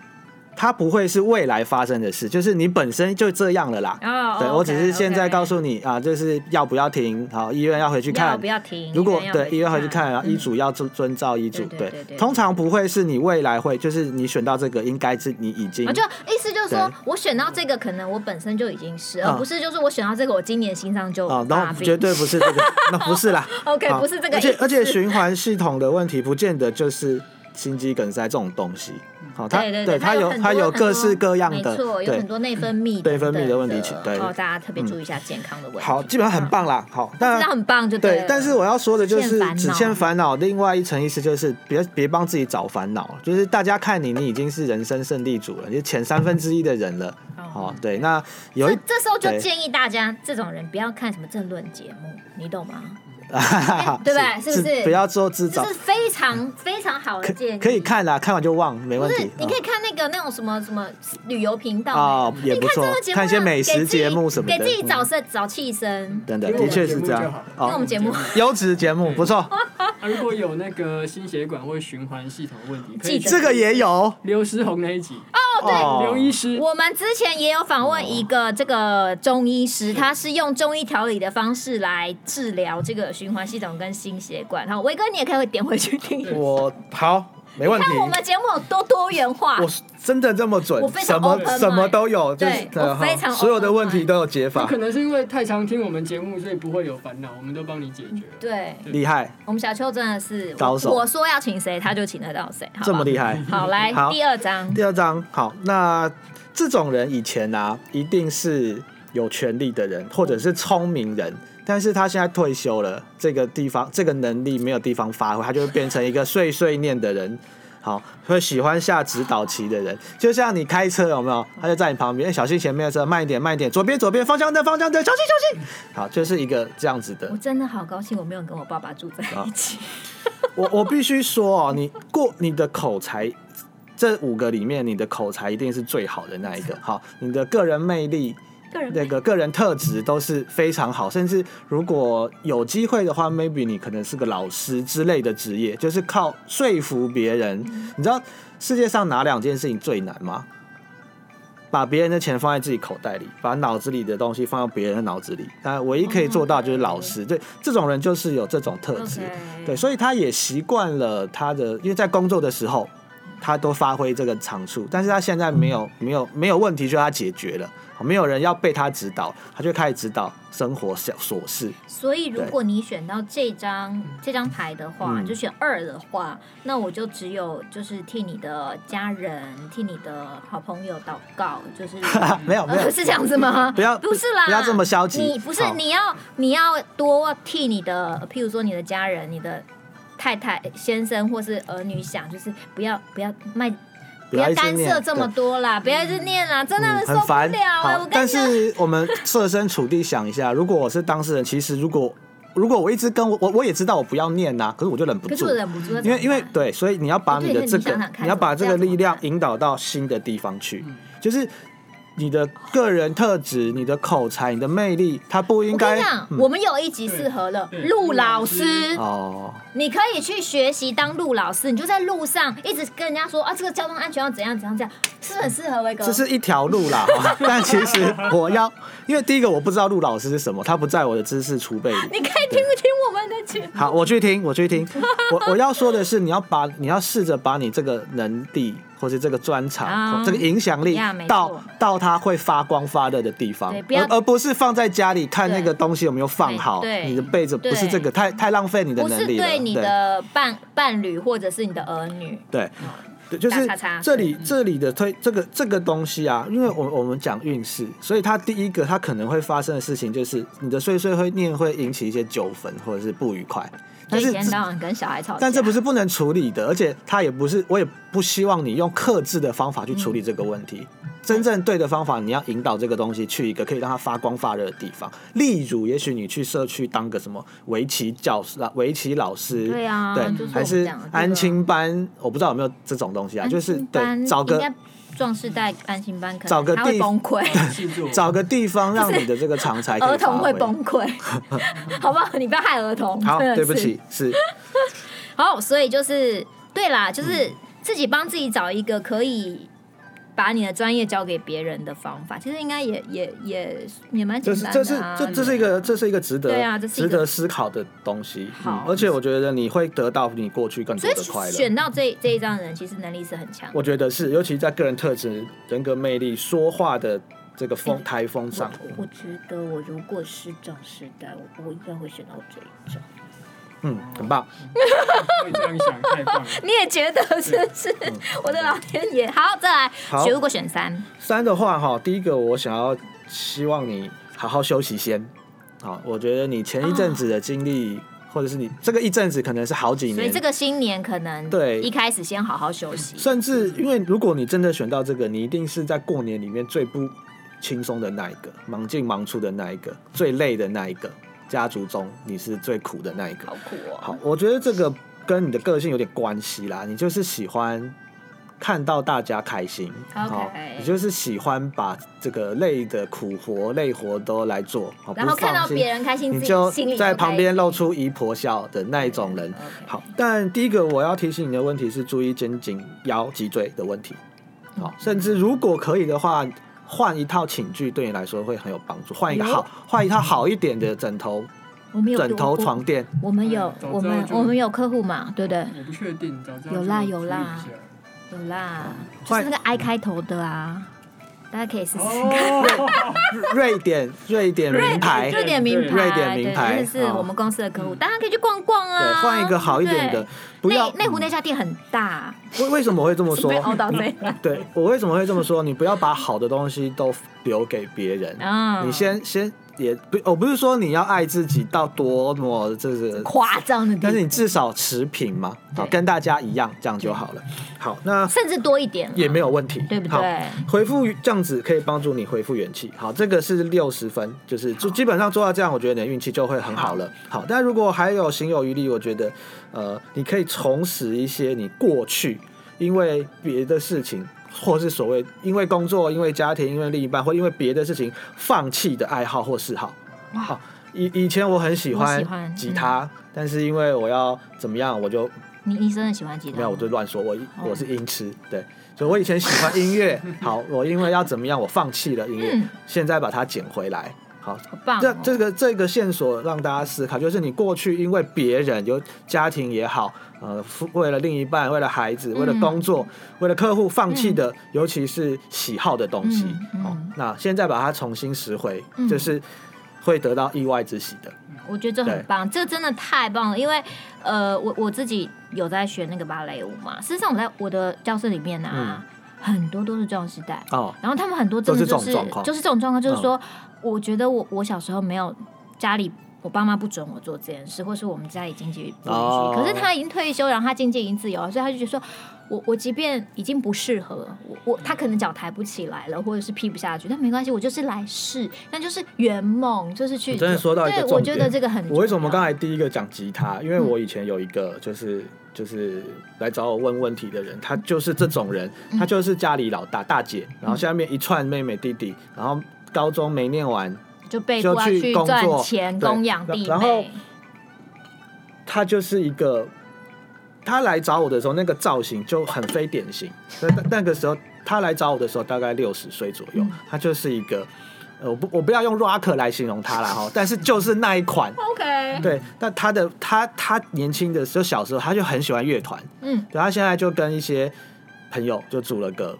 Speaker 2: 它不会是未来发生的事，就是你本身就这样了啦。哦，对，我只是现在告诉你啊，就是要不要停？好，医院要回去看。
Speaker 1: 不要停。
Speaker 2: 如果对医院回去看，然后医嘱要遵遵照医嘱。对，通常不会是你未来会，就是你选到这个，应该是你已经。
Speaker 1: 就意思就是说我选到这个，可能我本身就已经是，而不是就是我选到这个，我今年心脏就啊，
Speaker 2: 那绝对不是这个，那不是啦。
Speaker 1: OK，不是这个。
Speaker 2: 而且而且循环系统的问题，不见得就是心肌梗塞这种东西。好，它对它有它有各式各样的，
Speaker 1: 没错，有很多内分泌
Speaker 2: 内分泌的问题，对，
Speaker 1: 大家特别注意一下健康的问题。
Speaker 2: 好，基本上很棒啦，好，那
Speaker 1: 很棒就对。
Speaker 2: 但是我要说的就是，只欠烦恼。另外一层意思就是，别别帮自己找烦恼，就是大家看你，你已经是人生胜利组了，你是前三分之一的人了。哦，对，那有一
Speaker 1: 这时候就建议大家，这种人不要看什么政论节目，你懂吗？对不对？是不是？
Speaker 2: 不要做自找，
Speaker 1: 这是非常非常好的建议。
Speaker 2: 可以看啦，看完就忘，没问题。
Speaker 1: 你可以看那个那种什么什么旅游频道
Speaker 2: 哦，也不错。看一些美食节目什么的，
Speaker 1: 给自己找声找气声。
Speaker 2: 等等，的确是这样。听
Speaker 1: 我们节目，
Speaker 2: 优质节目不错。
Speaker 3: 如果有那个心血管或循环系统问题，可以
Speaker 2: 这个也有
Speaker 3: 刘诗红那一集
Speaker 1: 哦，对，
Speaker 3: 刘医师。
Speaker 1: 我们之前也有访问一个这个中医师，他是用中医调理的方式来治疗这个循环系统跟心血管。好，威哥你也可以点回去听。
Speaker 2: 我好。没问题。
Speaker 1: 看我们节目有多多元化，
Speaker 2: 我真的这么准，我什么什么都有，对，非常所有的问题都有解法。
Speaker 3: 可能是因为太常听我们节目，所以不会有烦恼，我们都帮你解决。
Speaker 1: 对，
Speaker 2: 厉害。
Speaker 1: 我们小秋真的是高手，我说要请谁，他就请得到谁，
Speaker 2: 这么厉害。
Speaker 1: 好，来第二章，
Speaker 2: 第二章好。那这种人以前啊，一定是有权力的人，或者是聪明人。但是他现在退休了，这个地方这个能力没有地方发挥，他就会变成一个碎碎念的人。好，会喜欢下指导棋的人，就像你开车有没有？他就在你旁边，小心前面的车，慢一点，慢一点，左边，左边，方向灯，方向灯，小心，小心。好，就是一个这样子的。
Speaker 1: 我真的好高兴，我没有跟我爸爸住在一起。
Speaker 2: 我我必须说哦，你过你的口才，这五个里面，你的口才一定是最好的那一个。好，你的个人魅力。那个个人特质都是非常好，甚至如果有机会的话，maybe 你可能是个老师之类的职业，就是靠说服别人。你知道世界上哪两件事情最难吗？把别人的钱放在自己口袋里，把脑子里的东西放到别人的脑子里。但唯一可以做到就是老师，对这种人就是有这种特质，对，所以他也习惯了他的，因为在工作的时候他都发挥这个长处，但是他现在没有没有没有问题，就他解决了。没有人要被他指导，他就开始指导生活小琐事。
Speaker 1: 所以，如果你选到这张这张牌的话，嗯、就选二的话，那我就只有就是替你的家人、替你的好朋友祷告，就是
Speaker 2: 没有没有
Speaker 1: 是这样子吗？
Speaker 2: 不要
Speaker 1: 不是啦，
Speaker 2: 不要这么消极。
Speaker 1: 你不是你要你要多替你的，譬如说你的家人、你的太太、先生或是儿女想，就是不要不要卖。不要干涉这么多啦，不要一直念啦，真的很受不了。
Speaker 2: 嗯、但是我们设身处地想一下，如果我是当事人，其实如果如果我一直跟我我我也知道我不要念呐，可是我就忍不住，
Speaker 1: 忍不住，
Speaker 2: 因为因为对，所以你要把你的这个，你要把这个力量引导到新的地方去，就是。你的个人特质、你的口才、你的魅力，他不应该。我跟你讲，
Speaker 1: 嗯、我们有一集适合了陆老师。
Speaker 2: 哦，
Speaker 1: 你可以去学习当陆老师，你就在路上一直跟人家说啊，这个交通安全要怎样怎样这样，是很适合威哥。
Speaker 2: 这是一条路啦，但其实我要，因为第一个我不知道陆老师是什么，他不在我的知识储备里。
Speaker 1: 你可以听不听我们的节目？
Speaker 2: 好，我去听，我去听。我我要说的是，你要把你要试着把你这个能力。或是这个专长，嗯、这个影响力到到它会发光发热的地方，而而不是放在家里看那个东西有没有放好。你的被子不是这个，太太浪费你的能力了。
Speaker 1: 不是对你的伴伴侣或者是你的儿女。
Speaker 2: 对，对，就是这里这里的推这个这个东西啊，因为我我们讲运势，所以它第一个它可能会发生的事情就是你的碎碎念会引起一些纠纷或者是不愉快。但是，
Speaker 1: 跟小孩吵架，
Speaker 2: 但这不是不能处理的，而且他也不是，我也不希望你用克制的方法去处理这个问题。嗯、真正对的方法，你要引导这个东西去一个可以让它发光发热的地方。例如，也许你去社区当个什么围棋教师、围棋老师，
Speaker 1: 对啊，
Speaker 2: 对，还是安亲班，我不知道有没有这种东西啊，就是对，找个。
Speaker 1: 壮士代安心班，可能他会崩溃。
Speaker 2: 找个地方让你的这个长才
Speaker 1: 儿童会崩溃，好不好？你不要害儿童。
Speaker 2: 好，对不起，是。
Speaker 1: 好，所以就是对啦，就是自己帮自己找一个可以。把你的专业交给别人的方法，其实应该也也也也蛮简单的。
Speaker 2: 这是这这是一个这是一个值得
Speaker 1: 对啊，
Speaker 2: 值得思考的东西。
Speaker 1: 好，
Speaker 2: 而且我觉得你会得到你过去更多的快乐。
Speaker 1: 选到这这一张人，其实能力是很强。
Speaker 2: 我觉得是，尤其在个人特质、人格魅力、说话的这个风台风上。
Speaker 1: 我觉得我如果是壮士代，我我应该会选到这一张。
Speaker 2: 嗯，很棒。
Speaker 3: 会这样想，太棒了。
Speaker 1: 你也觉得是不是？嗯、我的老天爷！好，再来。好，如果选三。
Speaker 2: 三的话，哈，第一个我想要希望你好好休息先。好，我觉得你前一阵子的经历，哦、或者是你这个一阵子可能是好几年，
Speaker 1: 所以这个新年可能对一开始先好好休息。
Speaker 2: 甚至因为如果你真的选到这个，你一定是在过年里面最不轻松的那一个，忙进忙出的那一个，最累的那一个。家族中你是最苦的那一个，
Speaker 1: 好苦哦。
Speaker 2: 好，我觉得这个跟你的个性有点关系啦。你就是喜欢看到大家开心，好，你就是喜欢把这个累的苦活、累活都来做，
Speaker 1: 然后看到别人开心，
Speaker 2: 你就在旁边露出姨婆笑的那一种人。好，但第一个我要提醒你的问题是注意肩颈腰脊椎的问题。好，甚至如果可以的话。换一套寝具对你来说会很有帮助。换一个好，换一套好一点的枕头，枕头床垫。
Speaker 1: 我们有，我们我们有客户嘛，对不对？
Speaker 3: 我不确定，
Speaker 1: 有啦有啦有啦，就是那个 I 开头的啊，大家可以试试看。
Speaker 2: 瑞典瑞典名牌，
Speaker 1: 瑞典名牌，
Speaker 2: 瑞典名牌，
Speaker 1: 这是我们公司的客户，大家可以去逛逛啊。
Speaker 2: 对，换一个好一点的。不要
Speaker 1: 内湖那家店很大。
Speaker 2: 为为什么会这么说？对，我为什么会这么说？你不要把好的东西都留给别人。你先先也不，我不是说你要爱自己到多么就是
Speaker 1: 夸张的，
Speaker 2: 但是你至少持平嘛，好，跟大家一样，这样就好了。好，那
Speaker 1: 甚至多一点
Speaker 2: 也没有问题，
Speaker 1: 对不对？
Speaker 2: 回复这样子可以帮助你恢复元气。好，这个是六十分，就是就基本上做到这样，我觉得你的运气就会很好了。好，但如果还有行有余力，我觉得呃，你可以重拾一些你过去因为别的事情。或是所谓因为工作、因为家庭、因为另一半，或因为别的事情放弃的爱好或嗜好。好，以以前我很喜欢吉他，嗯、但是因为我要怎么样，我就
Speaker 1: 你你真的喜欢吉他？
Speaker 2: 没有，我就乱说，我我是音痴，对，所以我以前喜欢音乐。好，我因为要怎么样，我放弃了音乐，嗯、现在把它捡回来。好，
Speaker 1: 好棒哦、
Speaker 2: 这这个这个线索让大家思考，就是你过去因为别人有家庭也好，呃，为了另一半、为了孩子、为了工作、嗯、为了客户放弃的，嗯、尤其是喜好的东西。嗯嗯、好，那现在把它重新拾回，嗯、就是会得到意外之喜的。
Speaker 1: 我觉得这很棒，这真的太棒了，因为呃，我我自己有在学那个芭蕾舞嘛。事实上，我在我的教室里面呢、啊，嗯、很多都是这种时代哦，然后他们很多真的就是就是这种状况，就是说。我觉得我我小时候没有家里我爸妈不准我做这件事，或是我们家里经济不允许。Oh. 可是他已经退休，然后他经济已经自由了，所以他就觉得说，我我即便已经不适合，我我他可能脚抬不起来了，或者是劈不下去，但没关系，我就是来试，那就是圆梦，就是去。
Speaker 2: 真的说到一个重点，
Speaker 1: 我觉得这个很。
Speaker 2: 我为什么刚才第一个讲吉他？因为我以前有一个就是、嗯、就是来找我问问题的人，他就是这种人，他就是家里老大大姐，然后下面一串妹妹弟弟，然后。高中没念完
Speaker 1: 就被就去赚钱供养弟妹，
Speaker 2: 然后他就是一个，他来找我的时候，那个造型就很非典型。那那个时候他来找我的时候，大概六十岁左右，他就是一个，我不我不要用 rock 来形容他了哈，但是就是那一款。
Speaker 1: OK，
Speaker 2: 对，那他的他他年轻的时候小时候他就很喜欢乐团，嗯，对，他现在就跟一些朋友就组了个。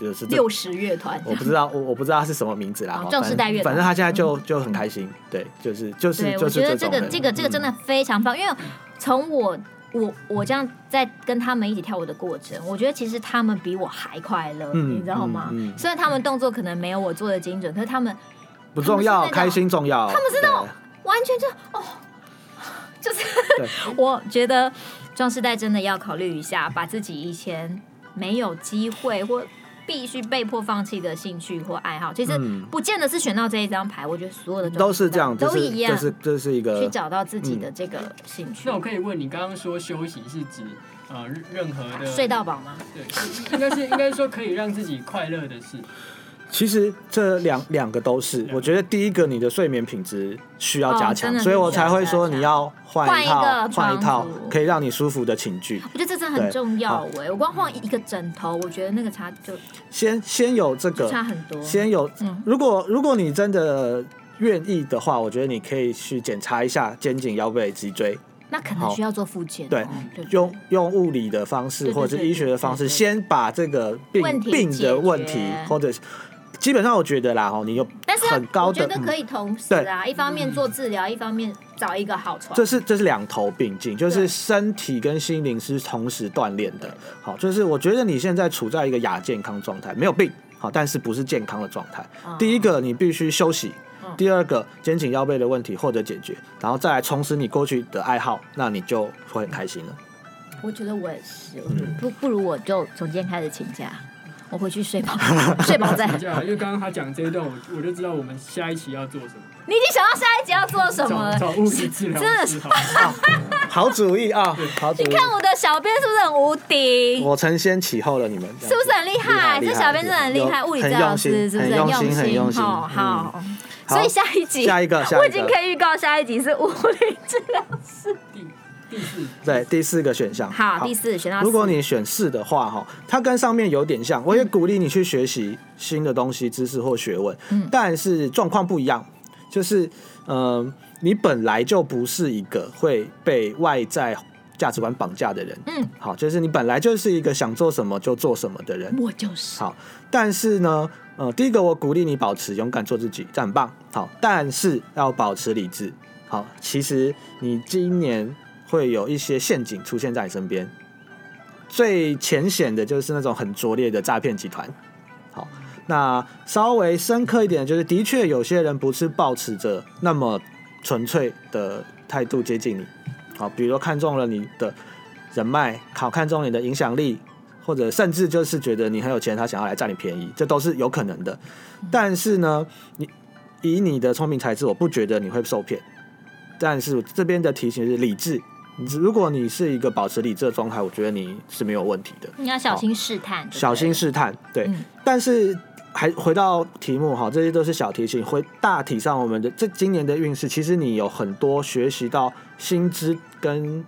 Speaker 2: 就是
Speaker 1: 六十乐团，
Speaker 2: 我不知道，我我不知道他是什么名字啦。
Speaker 1: 正式代乐团，
Speaker 2: 反正他现在就就很开心，对，就是就是就是。我
Speaker 1: 觉得这个这个这个真的非常棒，因为从我我我这样在跟他们一起跳舞的过程，我觉得其实他们比我还快乐，你知道吗？虽然他们动作可能没有我做的精准，可是他们
Speaker 2: 不重要，开心重要。
Speaker 1: 他们是那种完全就哦，就是 我觉得壮世代真的要考虑一下，把自己以前没有机会或。必须被迫放弃的兴趣或爱好，其实不见得是选到这一张牌。我觉得所有的
Speaker 2: 都是这样，
Speaker 1: 都一样。
Speaker 2: 这是这是一个
Speaker 1: 去找到自己的这个兴趣。
Speaker 3: 那我可以问你，刚刚说休息是指呃任何的
Speaker 1: 睡到饱吗？
Speaker 3: 对，应该是应该说可以让自己快乐的事。
Speaker 2: 其实这两两个都是，我觉得第一个你的睡眠品质需要加强，所以我才会说你要换一套换一套可以让你舒服的寝具。
Speaker 1: 我觉得这真的很重要哎，我光换一个枕头，我觉得那个差就
Speaker 2: 先先有这个
Speaker 1: 差很多，
Speaker 2: 先有。如果如果你真的愿意的话，我觉得你可以去检查一下肩颈、腰背、脊椎。
Speaker 1: 那可能需要做复健，
Speaker 2: 对，用用物理的方式或者是医学的方式，先把这个病病的问题或者。基本上我觉得啦，哈，你有很高的，
Speaker 1: 我觉得可以同时啊，一方面做治疗，一方面找一个好床。
Speaker 2: 这是这是两头并进，就是身体跟心灵是同时锻炼的。好，就是我觉得你现在处在一个亚健康状态，没有病，好，但是不是健康的状态。第一个，你必须休息；第二个，肩颈腰背的问题获得解决，然后再来重拾你过去的爱好，那你就会很开心了。
Speaker 1: 我觉得我也是，不不如我就从今天开始请假。我回去睡吧，睡饱再。
Speaker 3: 因为刚刚他讲这一段，我我就知道我们下一期要做什么。
Speaker 1: 你已经想到下一集要做什么了？
Speaker 3: 找物理治疗，
Speaker 1: 真的是
Speaker 2: 好主意啊！好主意。
Speaker 1: 你看我的小编是不是很无敌？
Speaker 2: 我承先启后了，你们是
Speaker 1: 不是很厉害？这小编真的很厉害，物理治疗师是不是很用心？很用心。好，所以下一集，
Speaker 2: 下一个，
Speaker 1: 我已经可以预告下一集是物理治疗师。
Speaker 3: 第四，
Speaker 2: 对，第四个选项。
Speaker 1: 好，第四选到。
Speaker 2: 如果你选四的话，哈，它跟上面有点像。我也鼓励你去学习新的东西、知识或学问。嗯。但是状况不一样，就是，嗯、呃，你本来就不是一个会被外在价值观绑架的人。嗯。好，就是你本来就是一个想做什么就做什么的人。
Speaker 1: 我就是。
Speaker 2: 好，但是呢，呃，第一个我鼓励你保持勇敢做自己，这很棒。好，但是要保持理智。好，其实你今年。会有一些陷阱出现在你身边，最浅显的就是那种很拙劣的诈骗集团。好，那稍微深刻一点，就是的确有些人不是抱持着那么纯粹的态度接近你，好，比如看中了你的人脉，好看中你的影响力，或者甚至就是觉得你很有钱，他想要来占你便宜，这都是有可能的。但是呢，你以你的聪明才智，我不觉得你会受骗。但是这边的提醒是理智。如果你是一个保持理智的状态，我觉得你是没有问题的。
Speaker 1: 你要小心试探，
Speaker 2: 小心试探，对。嗯、但是还回到题目哈，这些都是小提醒。回大体上，我们的这今年的运势，其实你有很多学习到新知跟。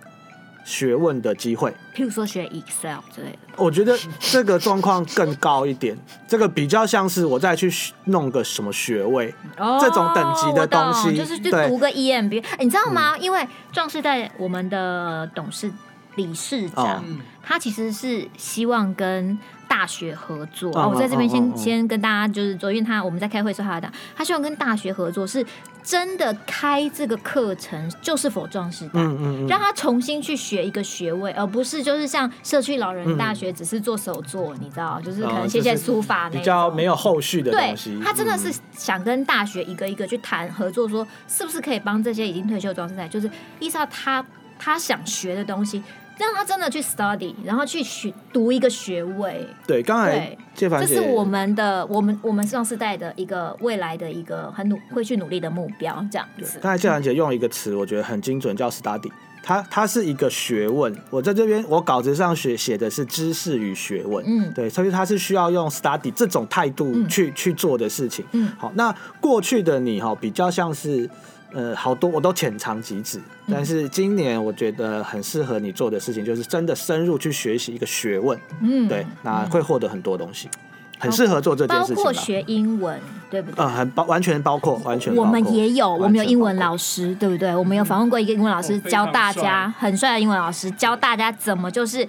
Speaker 2: 学问的机会，
Speaker 1: 譬如说学 Excel 之类的，
Speaker 2: 我觉得这个状况更高一点。这个比较像是我再去弄个什么学位，哦、这种等级的东西，
Speaker 1: 就是就读个 EMBA、欸。你知道吗？嗯、因为壮士在我们的董事理事长，哦、他其实是希望跟。大学合作啊！我在这边先、oh, oh, oh, oh. 先跟大家就是昨天他我们在开会时候他讲，他希望跟大学合作，是真的开这个课程，就是否壮士大，嗯嗯嗯，让他重新去学一个学位，而不是就是像社区老人大学只是做手作，嗯、你知道，就是可能写写书法那种，比较
Speaker 2: 没有后续的东西。
Speaker 1: 对，他真的是想跟大学一个一个去谈合作，说是不是可以帮这些已经退休壮士代，就是依照他他想学的东西。让他真的去 study，然后去学读一个学位。
Speaker 2: 对，刚才这
Speaker 1: 是我们的，我们我们上世代的一个未来的一个很努会去努力的目标，这样子。
Speaker 2: 刚才谢凡姐用一个词，我觉得很精准，叫 study。它它是一个学问。我在这边，我稿子上写写的是知识与学问。嗯，对，所以它是需要用 study 这种态度去、嗯、去做的事情。嗯，好，那过去的你哈，比较像是。呃，好多我都浅尝即止，但是今年我觉得很适合你做的事情，就是真的深入去学习一个学问，嗯，对，那会获得很多东西，很适合做这件事情。
Speaker 1: 包括学英文，对不对？
Speaker 2: 嗯，很包，完全包括，完全。
Speaker 1: 我们也有，我们有英文老师，对不对？我们有访问过一个英文老师，教大家很帅的英文老师，教大家怎么就是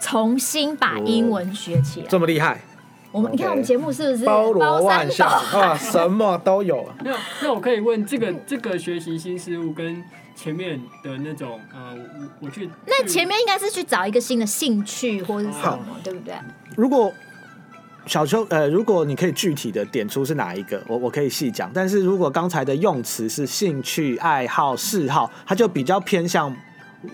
Speaker 1: 重新把英文学起来，
Speaker 2: 这么厉害。
Speaker 1: 我们 Okay. 你看我们节目是不是
Speaker 2: 包罗万象啊？什么都有。
Speaker 3: 那那我可以问，这个这个学习新事物跟前面的那种呃，我我去
Speaker 1: 那前面应该是去找一个新的兴趣或者是什么，好对不对？
Speaker 2: 如果小秋呃，如果你可以具体的点出是哪一个，我我可以细讲。但是如果刚才的用词是兴趣、爱好、嗜好，它就比较偏向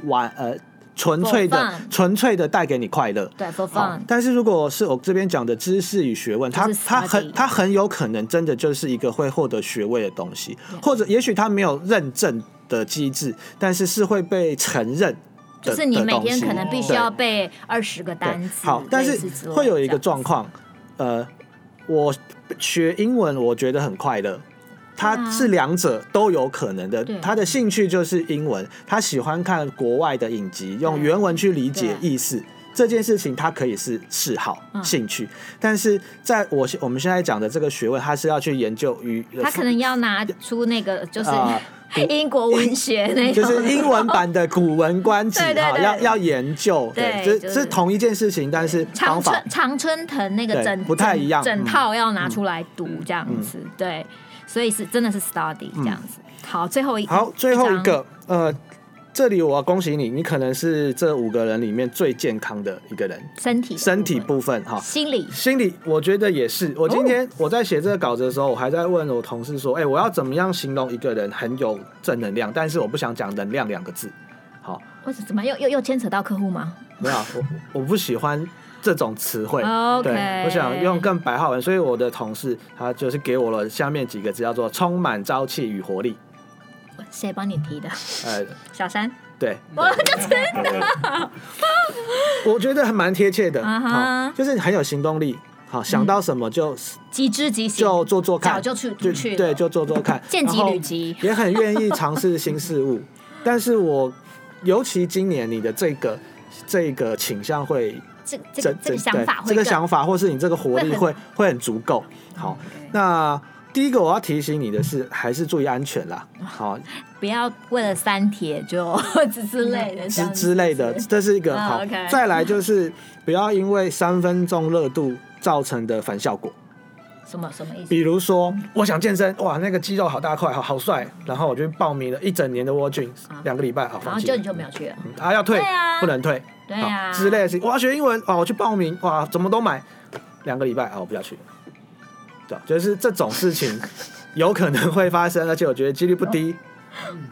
Speaker 2: 玩呃。纯粹的，纯粹的带给你快乐。
Speaker 1: 对，for fun。
Speaker 2: 但是如果是我这边讲的知识与学问，它它很它很有可能真的就是一个会获得学位的东西，或者也许它没有认证的机制，但是是会被承认。
Speaker 1: 就是你每天可能必须要背二十个单词。
Speaker 2: 好，但是会有一个状况，呃，我学英文我觉得很快乐。他是两者都有可能的。他的兴趣就是英文，他喜欢看国外的影集，用原文去理解意思。这件事情他可以是嗜好、兴趣，但是在我我们现在讲的这个学问，他是要去研究与
Speaker 1: 他可能要拿出那个就是 英国文学那种，
Speaker 2: 就是英文版的《古文观止》哈，要要研究。对，这是。同一件事情，但是
Speaker 1: 长春长春藤那个整
Speaker 2: 不太一样，
Speaker 1: 整套要拿出来读这样子，对。所以是真的是 study 这样子。好，最后一
Speaker 2: 好，最后一个呃，这里我要恭喜你，你可能是这五个人里面最健康的一个人。
Speaker 1: 身体
Speaker 2: 身体部分哈，
Speaker 1: 心理
Speaker 2: 心理，我觉得也是。我今天我在写这个稿子的时候，我还在问我同事说，哎，我要怎么样形容一个人很有正能量？但是我不想讲能量两个字。好，
Speaker 1: 为什么又又又牵扯到客户吗？
Speaker 2: 没有，我我不喜欢。这种词
Speaker 1: 汇.
Speaker 2: 对，我想用更白话文，所以我的同事他就是给我了下面几个字，叫做充满朝气与活力。
Speaker 1: 谁帮你提的？呃，小三。
Speaker 2: 对，
Speaker 1: 我就知道。
Speaker 2: 我觉得还蛮贴切的，uh huh. 就是很有行动力，好想到什么就
Speaker 1: 即知即行，
Speaker 2: 就做做看，
Speaker 1: 早就去就去，
Speaker 2: 对，就做做看，
Speaker 1: 见机履机，
Speaker 2: 也很愿意尝试新事物。但是我尤其今年你的这个这个倾向会。
Speaker 1: 这这这个想法，
Speaker 2: 这个想法，或是你这个活力会会很，足够。好，那第一个我要提醒你的是，还是注意安全啦。好，
Speaker 1: 不要为了三铁就 之之类的之
Speaker 2: 之类的，这是一个好。再来就是不要因为三分钟热度造成的反效果。
Speaker 1: 什么什么意思？
Speaker 2: 比如说，我想健身，哇，那个肌肉好大块，好好帅，然后我就报名了一整年的 Gym，两个礼拜，好，
Speaker 1: 然后就你就没有去了，
Speaker 2: 啊，要退，不能退。对啊，之类的事情，我要学英文，哇，我去报名，哇，怎么都买，两个礼拜，啊，我不要去。对，就是这种事情有可能会发生，而且我觉得几率不低。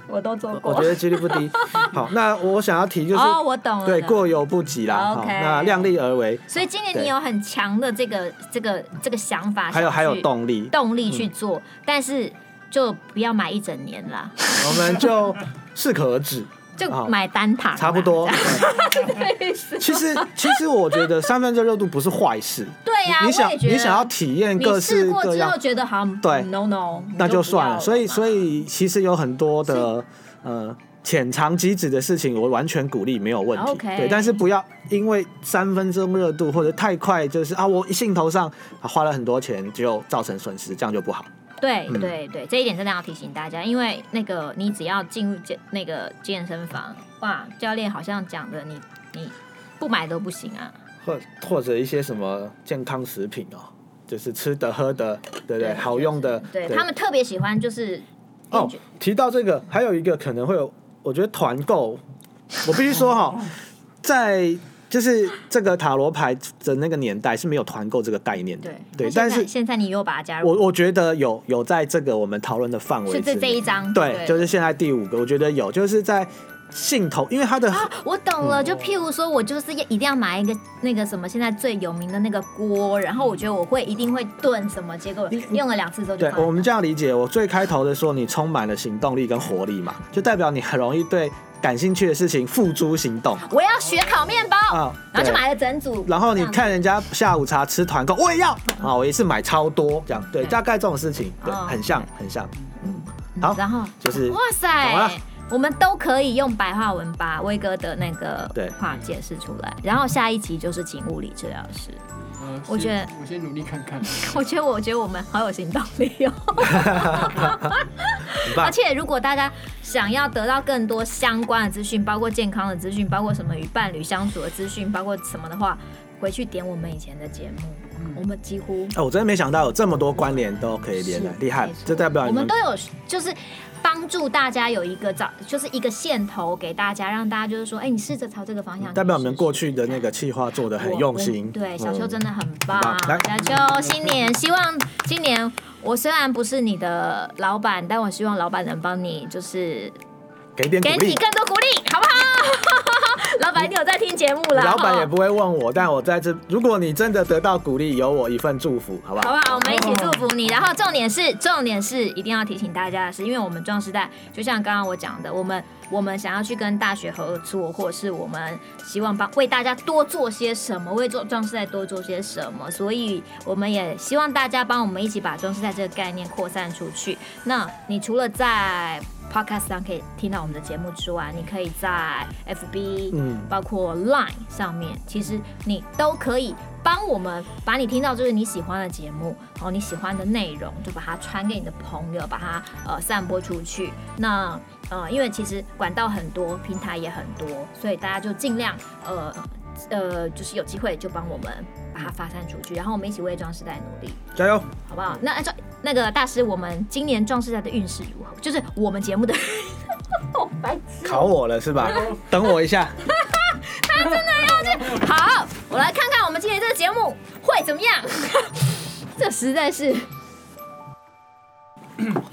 Speaker 1: 我都做过，
Speaker 2: 我觉得几率不低。好，那我想要提就是，
Speaker 1: 哦，我懂了，
Speaker 2: 对，过犹不及啦。好，那量力而为。
Speaker 1: 所以今年你有很强的这个这个这个想法，
Speaker 2: 还有还有动力，
Speaker 1: 动力去做，但是就不要买一整年啦。
Speaker 2: 我们就适可而止。
Speaker 1: 就买单塔，
Speaker 2: 差不多。其实，其实我觉得三分钟热度不是坏事。
Speaker 1: 对呀，
Speaker 2: 你想你想要体验各式各样，
Speaker 1: 觉得好像
Speaker 2: 对
Speaker 1: ，no no，
Speaker 2: 那就算了。所以，所以其实有很多的呃浅尝即止的事情，我完全鼓励，没有问题。对，但是不要因为三分钟热度或者太快，就是啊，我一兴头上花了很多钱，就造成损失，这样就不好。
Speaker 1: 对对对，这一点真的要提醒大家，因为那个你只要进入健那个健身房，哇，教练好像讲的你你不买都不行啊，
Speaker 2: 或或者一些什么健康食品哦，就是吃的喝的，对不对？好用的，
Speaker 1: 对他们特别喜欢就是
Speaker 2: 哦。提到这个，还有一个可能会有，我觉得团购，我必须说哈，在。就是这个塔罗牌的那个年代是没有团购这个概念的，对，对。但是
Speaker 1: 现在你又把它加入，
Speaker 2: 我我觉得有有在这个我们讨论的范围，
Speaker 1: 是这这一张，
Speaker 2: 对，就是现在第五个，我觉得有，就是在兴头，因为它的
Speaker 1: 啊，我懂了，就譬如说我就是要一定要买一个那个什么现在最有名的那个锅，然后我觉得我会一定会炖什么，结果用了两次之后就，
Speaker 2: 对，我们这样理解，我最开头的说你充满了行动力跟活力嘛，就代表你很容易对。感兴趣的事情付诸行动。
Speaker 1: 我要学烤面包啊，然后就买了整组。
Speaker 2: 然后你看人家下午茶吃团购，我也要啊，我一次买超多这样。对，大概这种事情，对，很像，很像。嗯，好，
Speaker 1: 然后
Speaker 2: 就是
Speaker 1: 哇塞，我们都可以用白话文把威哥的那个话解释出来。然后下一集就是请物理治疗师。我觉得
Speaker 3: 我先努力看看。
Speaker 1: 我觉得我觉得我们好有行动力哦。而且如果大家想要得到更多相关的资讯，包括健康的资讯，包括什么与伴侣相处的资讯，包括什么的话，回去点我们以前的节目，我们几乎。
Speaker 2: 哦，我真的没想到有这么多关联都可以连的，厉害！这代表
Speaker 1: 我们都有就是。帮助大家有一个找，就是一个线头给大家，让大家就是说，哎，你试着朝这个方向。
Speaker 2: 代表我们过去的那个计划做的很用心。
Speaker 1: 对，小秋真的很棒。小秋，新年希望今年我虽然不是你的老板，但我希望老板能帮你，就是
Speaker 2: 给点给
Speaker 1: 你更多鼓励，好不好？老板，你有在听节目了？
Speaker 2: 老板也不会问我，但我在这。如果你真的得到鼓励，有我一份祝福，好不好？
Speaker 1: 好不好？我们一起祝福你。然后重点是，重点是一定要提醒大家的是，因为我们壮时代，就像刚刚我讲的，我们我们想要去跟大学合作，或是我们希望帮为大家多做些什么，为做壮时代多做些什么，所以我们也希望大家帮我们一起把壮时代这个概念扩散出去。那你除了在 Podcast 上可以听到我们的节目之外，你可以在 FB，嗯，包括 Line 上面，其实你都可以帮我们把你听到就是你喜欢的节目，然后，你喜欢的内容，就把它传给你的朋友，把它呃散播出去。那呃，因为其实管道很多，平台也很多，所以大家就尽量呃。呃，就是有机会就帮我们把它发散出去，然后我们一起为装时代努力，
Speaker 2: 加油，
Speaker 1: 好不好？那按照那个大师，我们今年壮士赛的运势如何？就是我们节目的，
Speaker 2: 白 考我了是吧？等我一下，
Speaker 1: 他真的要去。好，我来看看我们今年这个节目会怎么样。这实在是。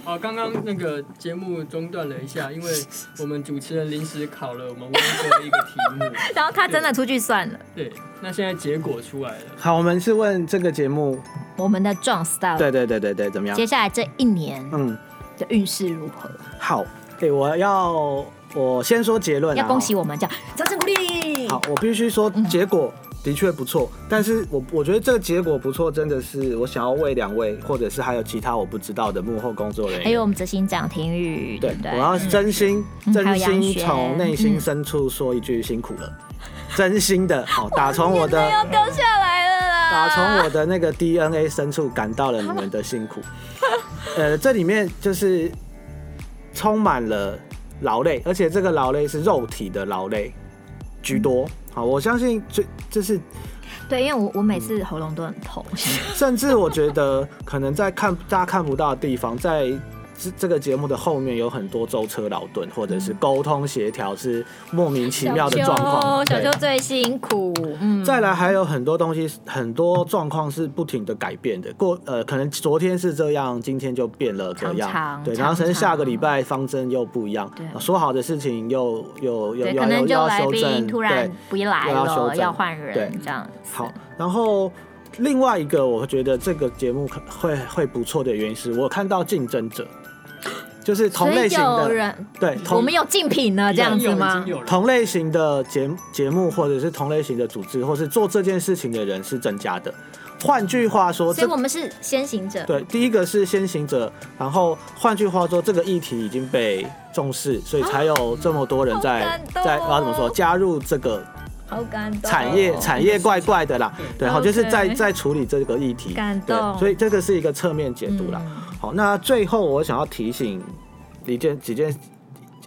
Speaker 3: 好，刚刚那个节目中断了一下，因为我们主持人临时考了我们威哥一个题目，
Speaker 1: 然后他真的出去算了。
Speaker 3: 对，那现在结果出来了。
Speaker 2: 好，我们是问这个节目，
Speaker 1: 我们的撞 style，
Speaker 2: 对对对对对，怎么样？
Speaker 1: 接下来这一年，嗯，的运势如何？
Speaker 2: 好，对，我要我先说结论，
Speaker 1: 要恭喜我们，叫掌声鼓励。
Speaker 2: 好，我必须说结果。嗯的确不错，但是我我觉得这个结果不错，真的是我想要为两位，或者是还有其他我不知道的幕后工作人员，
Speaker 1: 还有我们执行长廷宇，对？
Speaker 2: 我要真心、嗯、真心从内心深处说一句辛苦了，嗯、真心的，好，打从我的
Speaker 1: 要掉下来了啦，
Speaker 2: 打从我的那个 DNA 深处感到了你们的辛苦，呃，这里面就是充满了劳累，而且这个劳累是肉体的劳累居多。嗯好，我相信这这是
Speaker 1: 对，因为我我每次喉咙都很痛，
Speaker 2: 甚至我觉得可能在看大家看不到的地方，在这这个节目的后面有很多舟车劳顿，或者是沟通协调是莫名其妙的状况。
Speaker 1: 小秋最辛苦。嗯。
Speaker 2: 再来还有很多东西，很多状况是不停的改变的。过呃，可能昨天是这样，今天就变了这样。
Speaker 1: 常常
Speaker 2: 对，然后可能下个礼拜方针又不一样。对。说好的事情又又又要又要修正，
Speaker 1: 突然不来了，要修正，要换人，对，这样。
Speaker 2: 好，然后。另外一个，我觉得这个节目可会会不错的原因是我看到竞争者，就是同类型的人，对，
Speaker 1: 我们有竞品呢，这样子吗？
Speaker 2: 同类型的节节目或者是同类型的组织，或是做这件事情的人是增加的。换句话说，
Speaker 1: 所以我们是先行者。
Speaker 2: 对，第一个是先行者，然后换句话说，这个议题已经被重视，所以才有这么多人在在我要怎么说加入这个。
Speaker 1: 好感动，
Speaker 2: 产业产业怪怪的啦，对，好，就是在在处理这个议题，
Speaker 1: 感动，
Speaker 2: 所以这个是一个侧面解读啦。好，那最后我想要提醒一件几件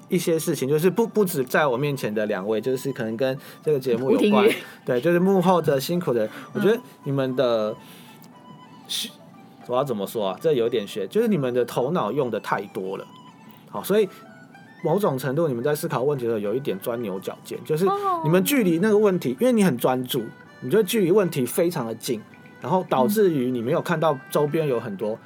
Speaker 2: 一些事情，就是不不止在我面前的两位，就是可能跟这个节目有关，对，就是幕后的辛苦的人，我觉得你们的，我要怎么说啊？这有点学，就是你们的头脑用的太多了，好，所以。某种程度，你们在思考问题的时候有一点钻牛角尖，就是你们距离那个问题，因为你很专注，你就距离问题非常的近，然后导致于你没有看到周边有很多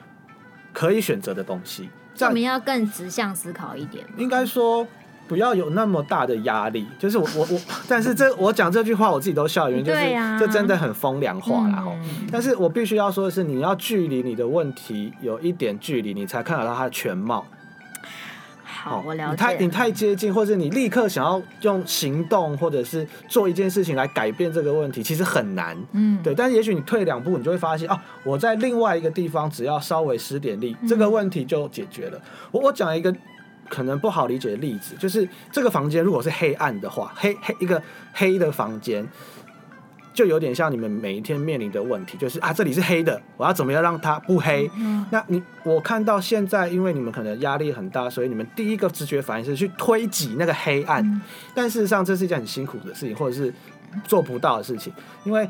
Speaker 2: 可以选择的东西。这样
Speaker 1: 我们要更直向思考一点。
Speaker 2: 应该说不要有那么大的压力。就是我我我，但是这我讲这句话我自己都笑，原因就是这真的很风凉话啦。哈。但是我必须要说的是，你要距离你的问题有一点距离，你才看得到它的全貌。
Speaker 1: 好，我了解。
Speaker 2: 你太你太接近，或者你立刻想要用行动，或者是做一件事情来改变这个问题，其实很难。嗯，对。但是也许你退两步，你就会发现啊，我在另外一个地方，只要稍微施点力，这个问题就解决了。我我讲一个可能不好理解的例子，就是这个房间如果是黑暗的话，黑黑一个黑的房间。就有点像你们每一天面临的问题，就是啊，这里是黑的，我要怎么样让它不黑？嗯、那你我看到现在，因为你们可能压力很大，所以你们第一个直觉反应是去推挤那个黑暗，嗯、但事实上这是一件很辛苦的事情，或者是做不到的事情，因为。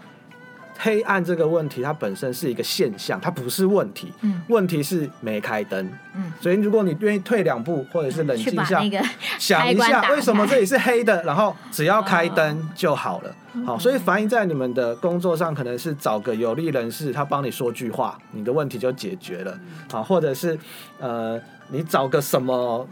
Speaker 2: 黑暗这个问题，它本身是一个现象，它不是问题。嗯，问题是没开灯。嗯，所以如果你愿意退两步，或者是冷静一下，想一下为什么这里是黑的，然后只要开灯就好了。好，所以反映在你们的工作上，可能是找个有利人士，他帮你说句话，你的问题就解决了。好，或者是呃，你找个什么。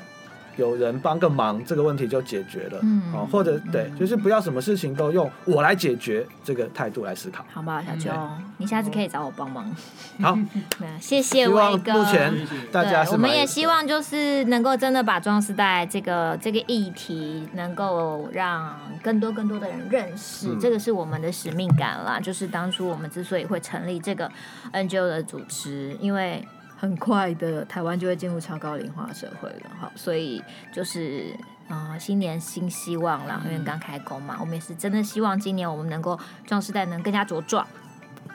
Speaker 2: 有人帮个忙，这个问题就解决了。嗯，好，或者对，就是不要什么事情都用我来解决这个态度来思考。
Speaker 1: 好吧，小秋，你下次可以找我帮忙。
Speaker 2: 好，
Speaker 1: 谢谢威哥。
Speaker 2: 目前大家是，
Speaker 1: 我们也希望就是能够真的把壮世代这个这个议题，能够让更多更多的人认识，这个是我们的使命感啦。就是当初我们之所以会成立这个 NGO 的组织，因为。很快的，台湾就会进入超高龄化社会了。好，所以就是啊、呃，新年新希望啦，因为刚开工嘛，我们也是真的希望今年我们能够壮士代能更加茁壮，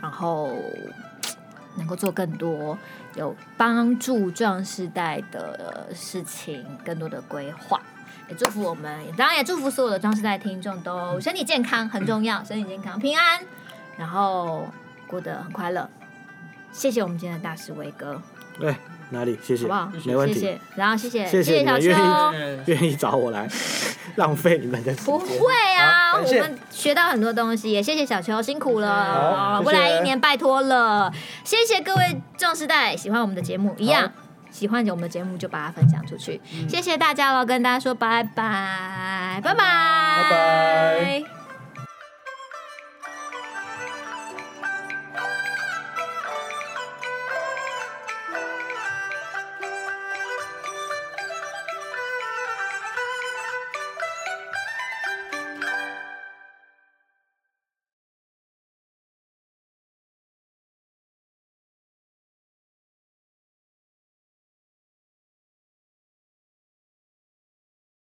Speaker 1: 然后能够做更多有帮助壮士代的事情，更多的规划。也祝福我们，当然也祝福所有的壮世代听众都身体健康，很重要，身体健康平安，然后过得很快乐。谢谢我们今天的大师威哥。
Speaker 2: 对，哪里？谢谢，
Speaker 1: 好不好？
Speaker 2: 没问题。
Speaker 1: 谢谢，然后谢谢，
Speaker 2: 谢谢
Speaker 1: 小
Speaker 2: 秋，愿意找我来浪费你们的时间。
Speaker 1: 不会啊，我们学到很多东西，也谢谢小秋辛苦了，未来一年拜托了。谢谢各位壮世代，喜欢我们的节目一样，喜欢我们的节目就把它分享出去。谢谢大家了，跟大家说拜拜，拜拜，
Speaker 2: 拜拜。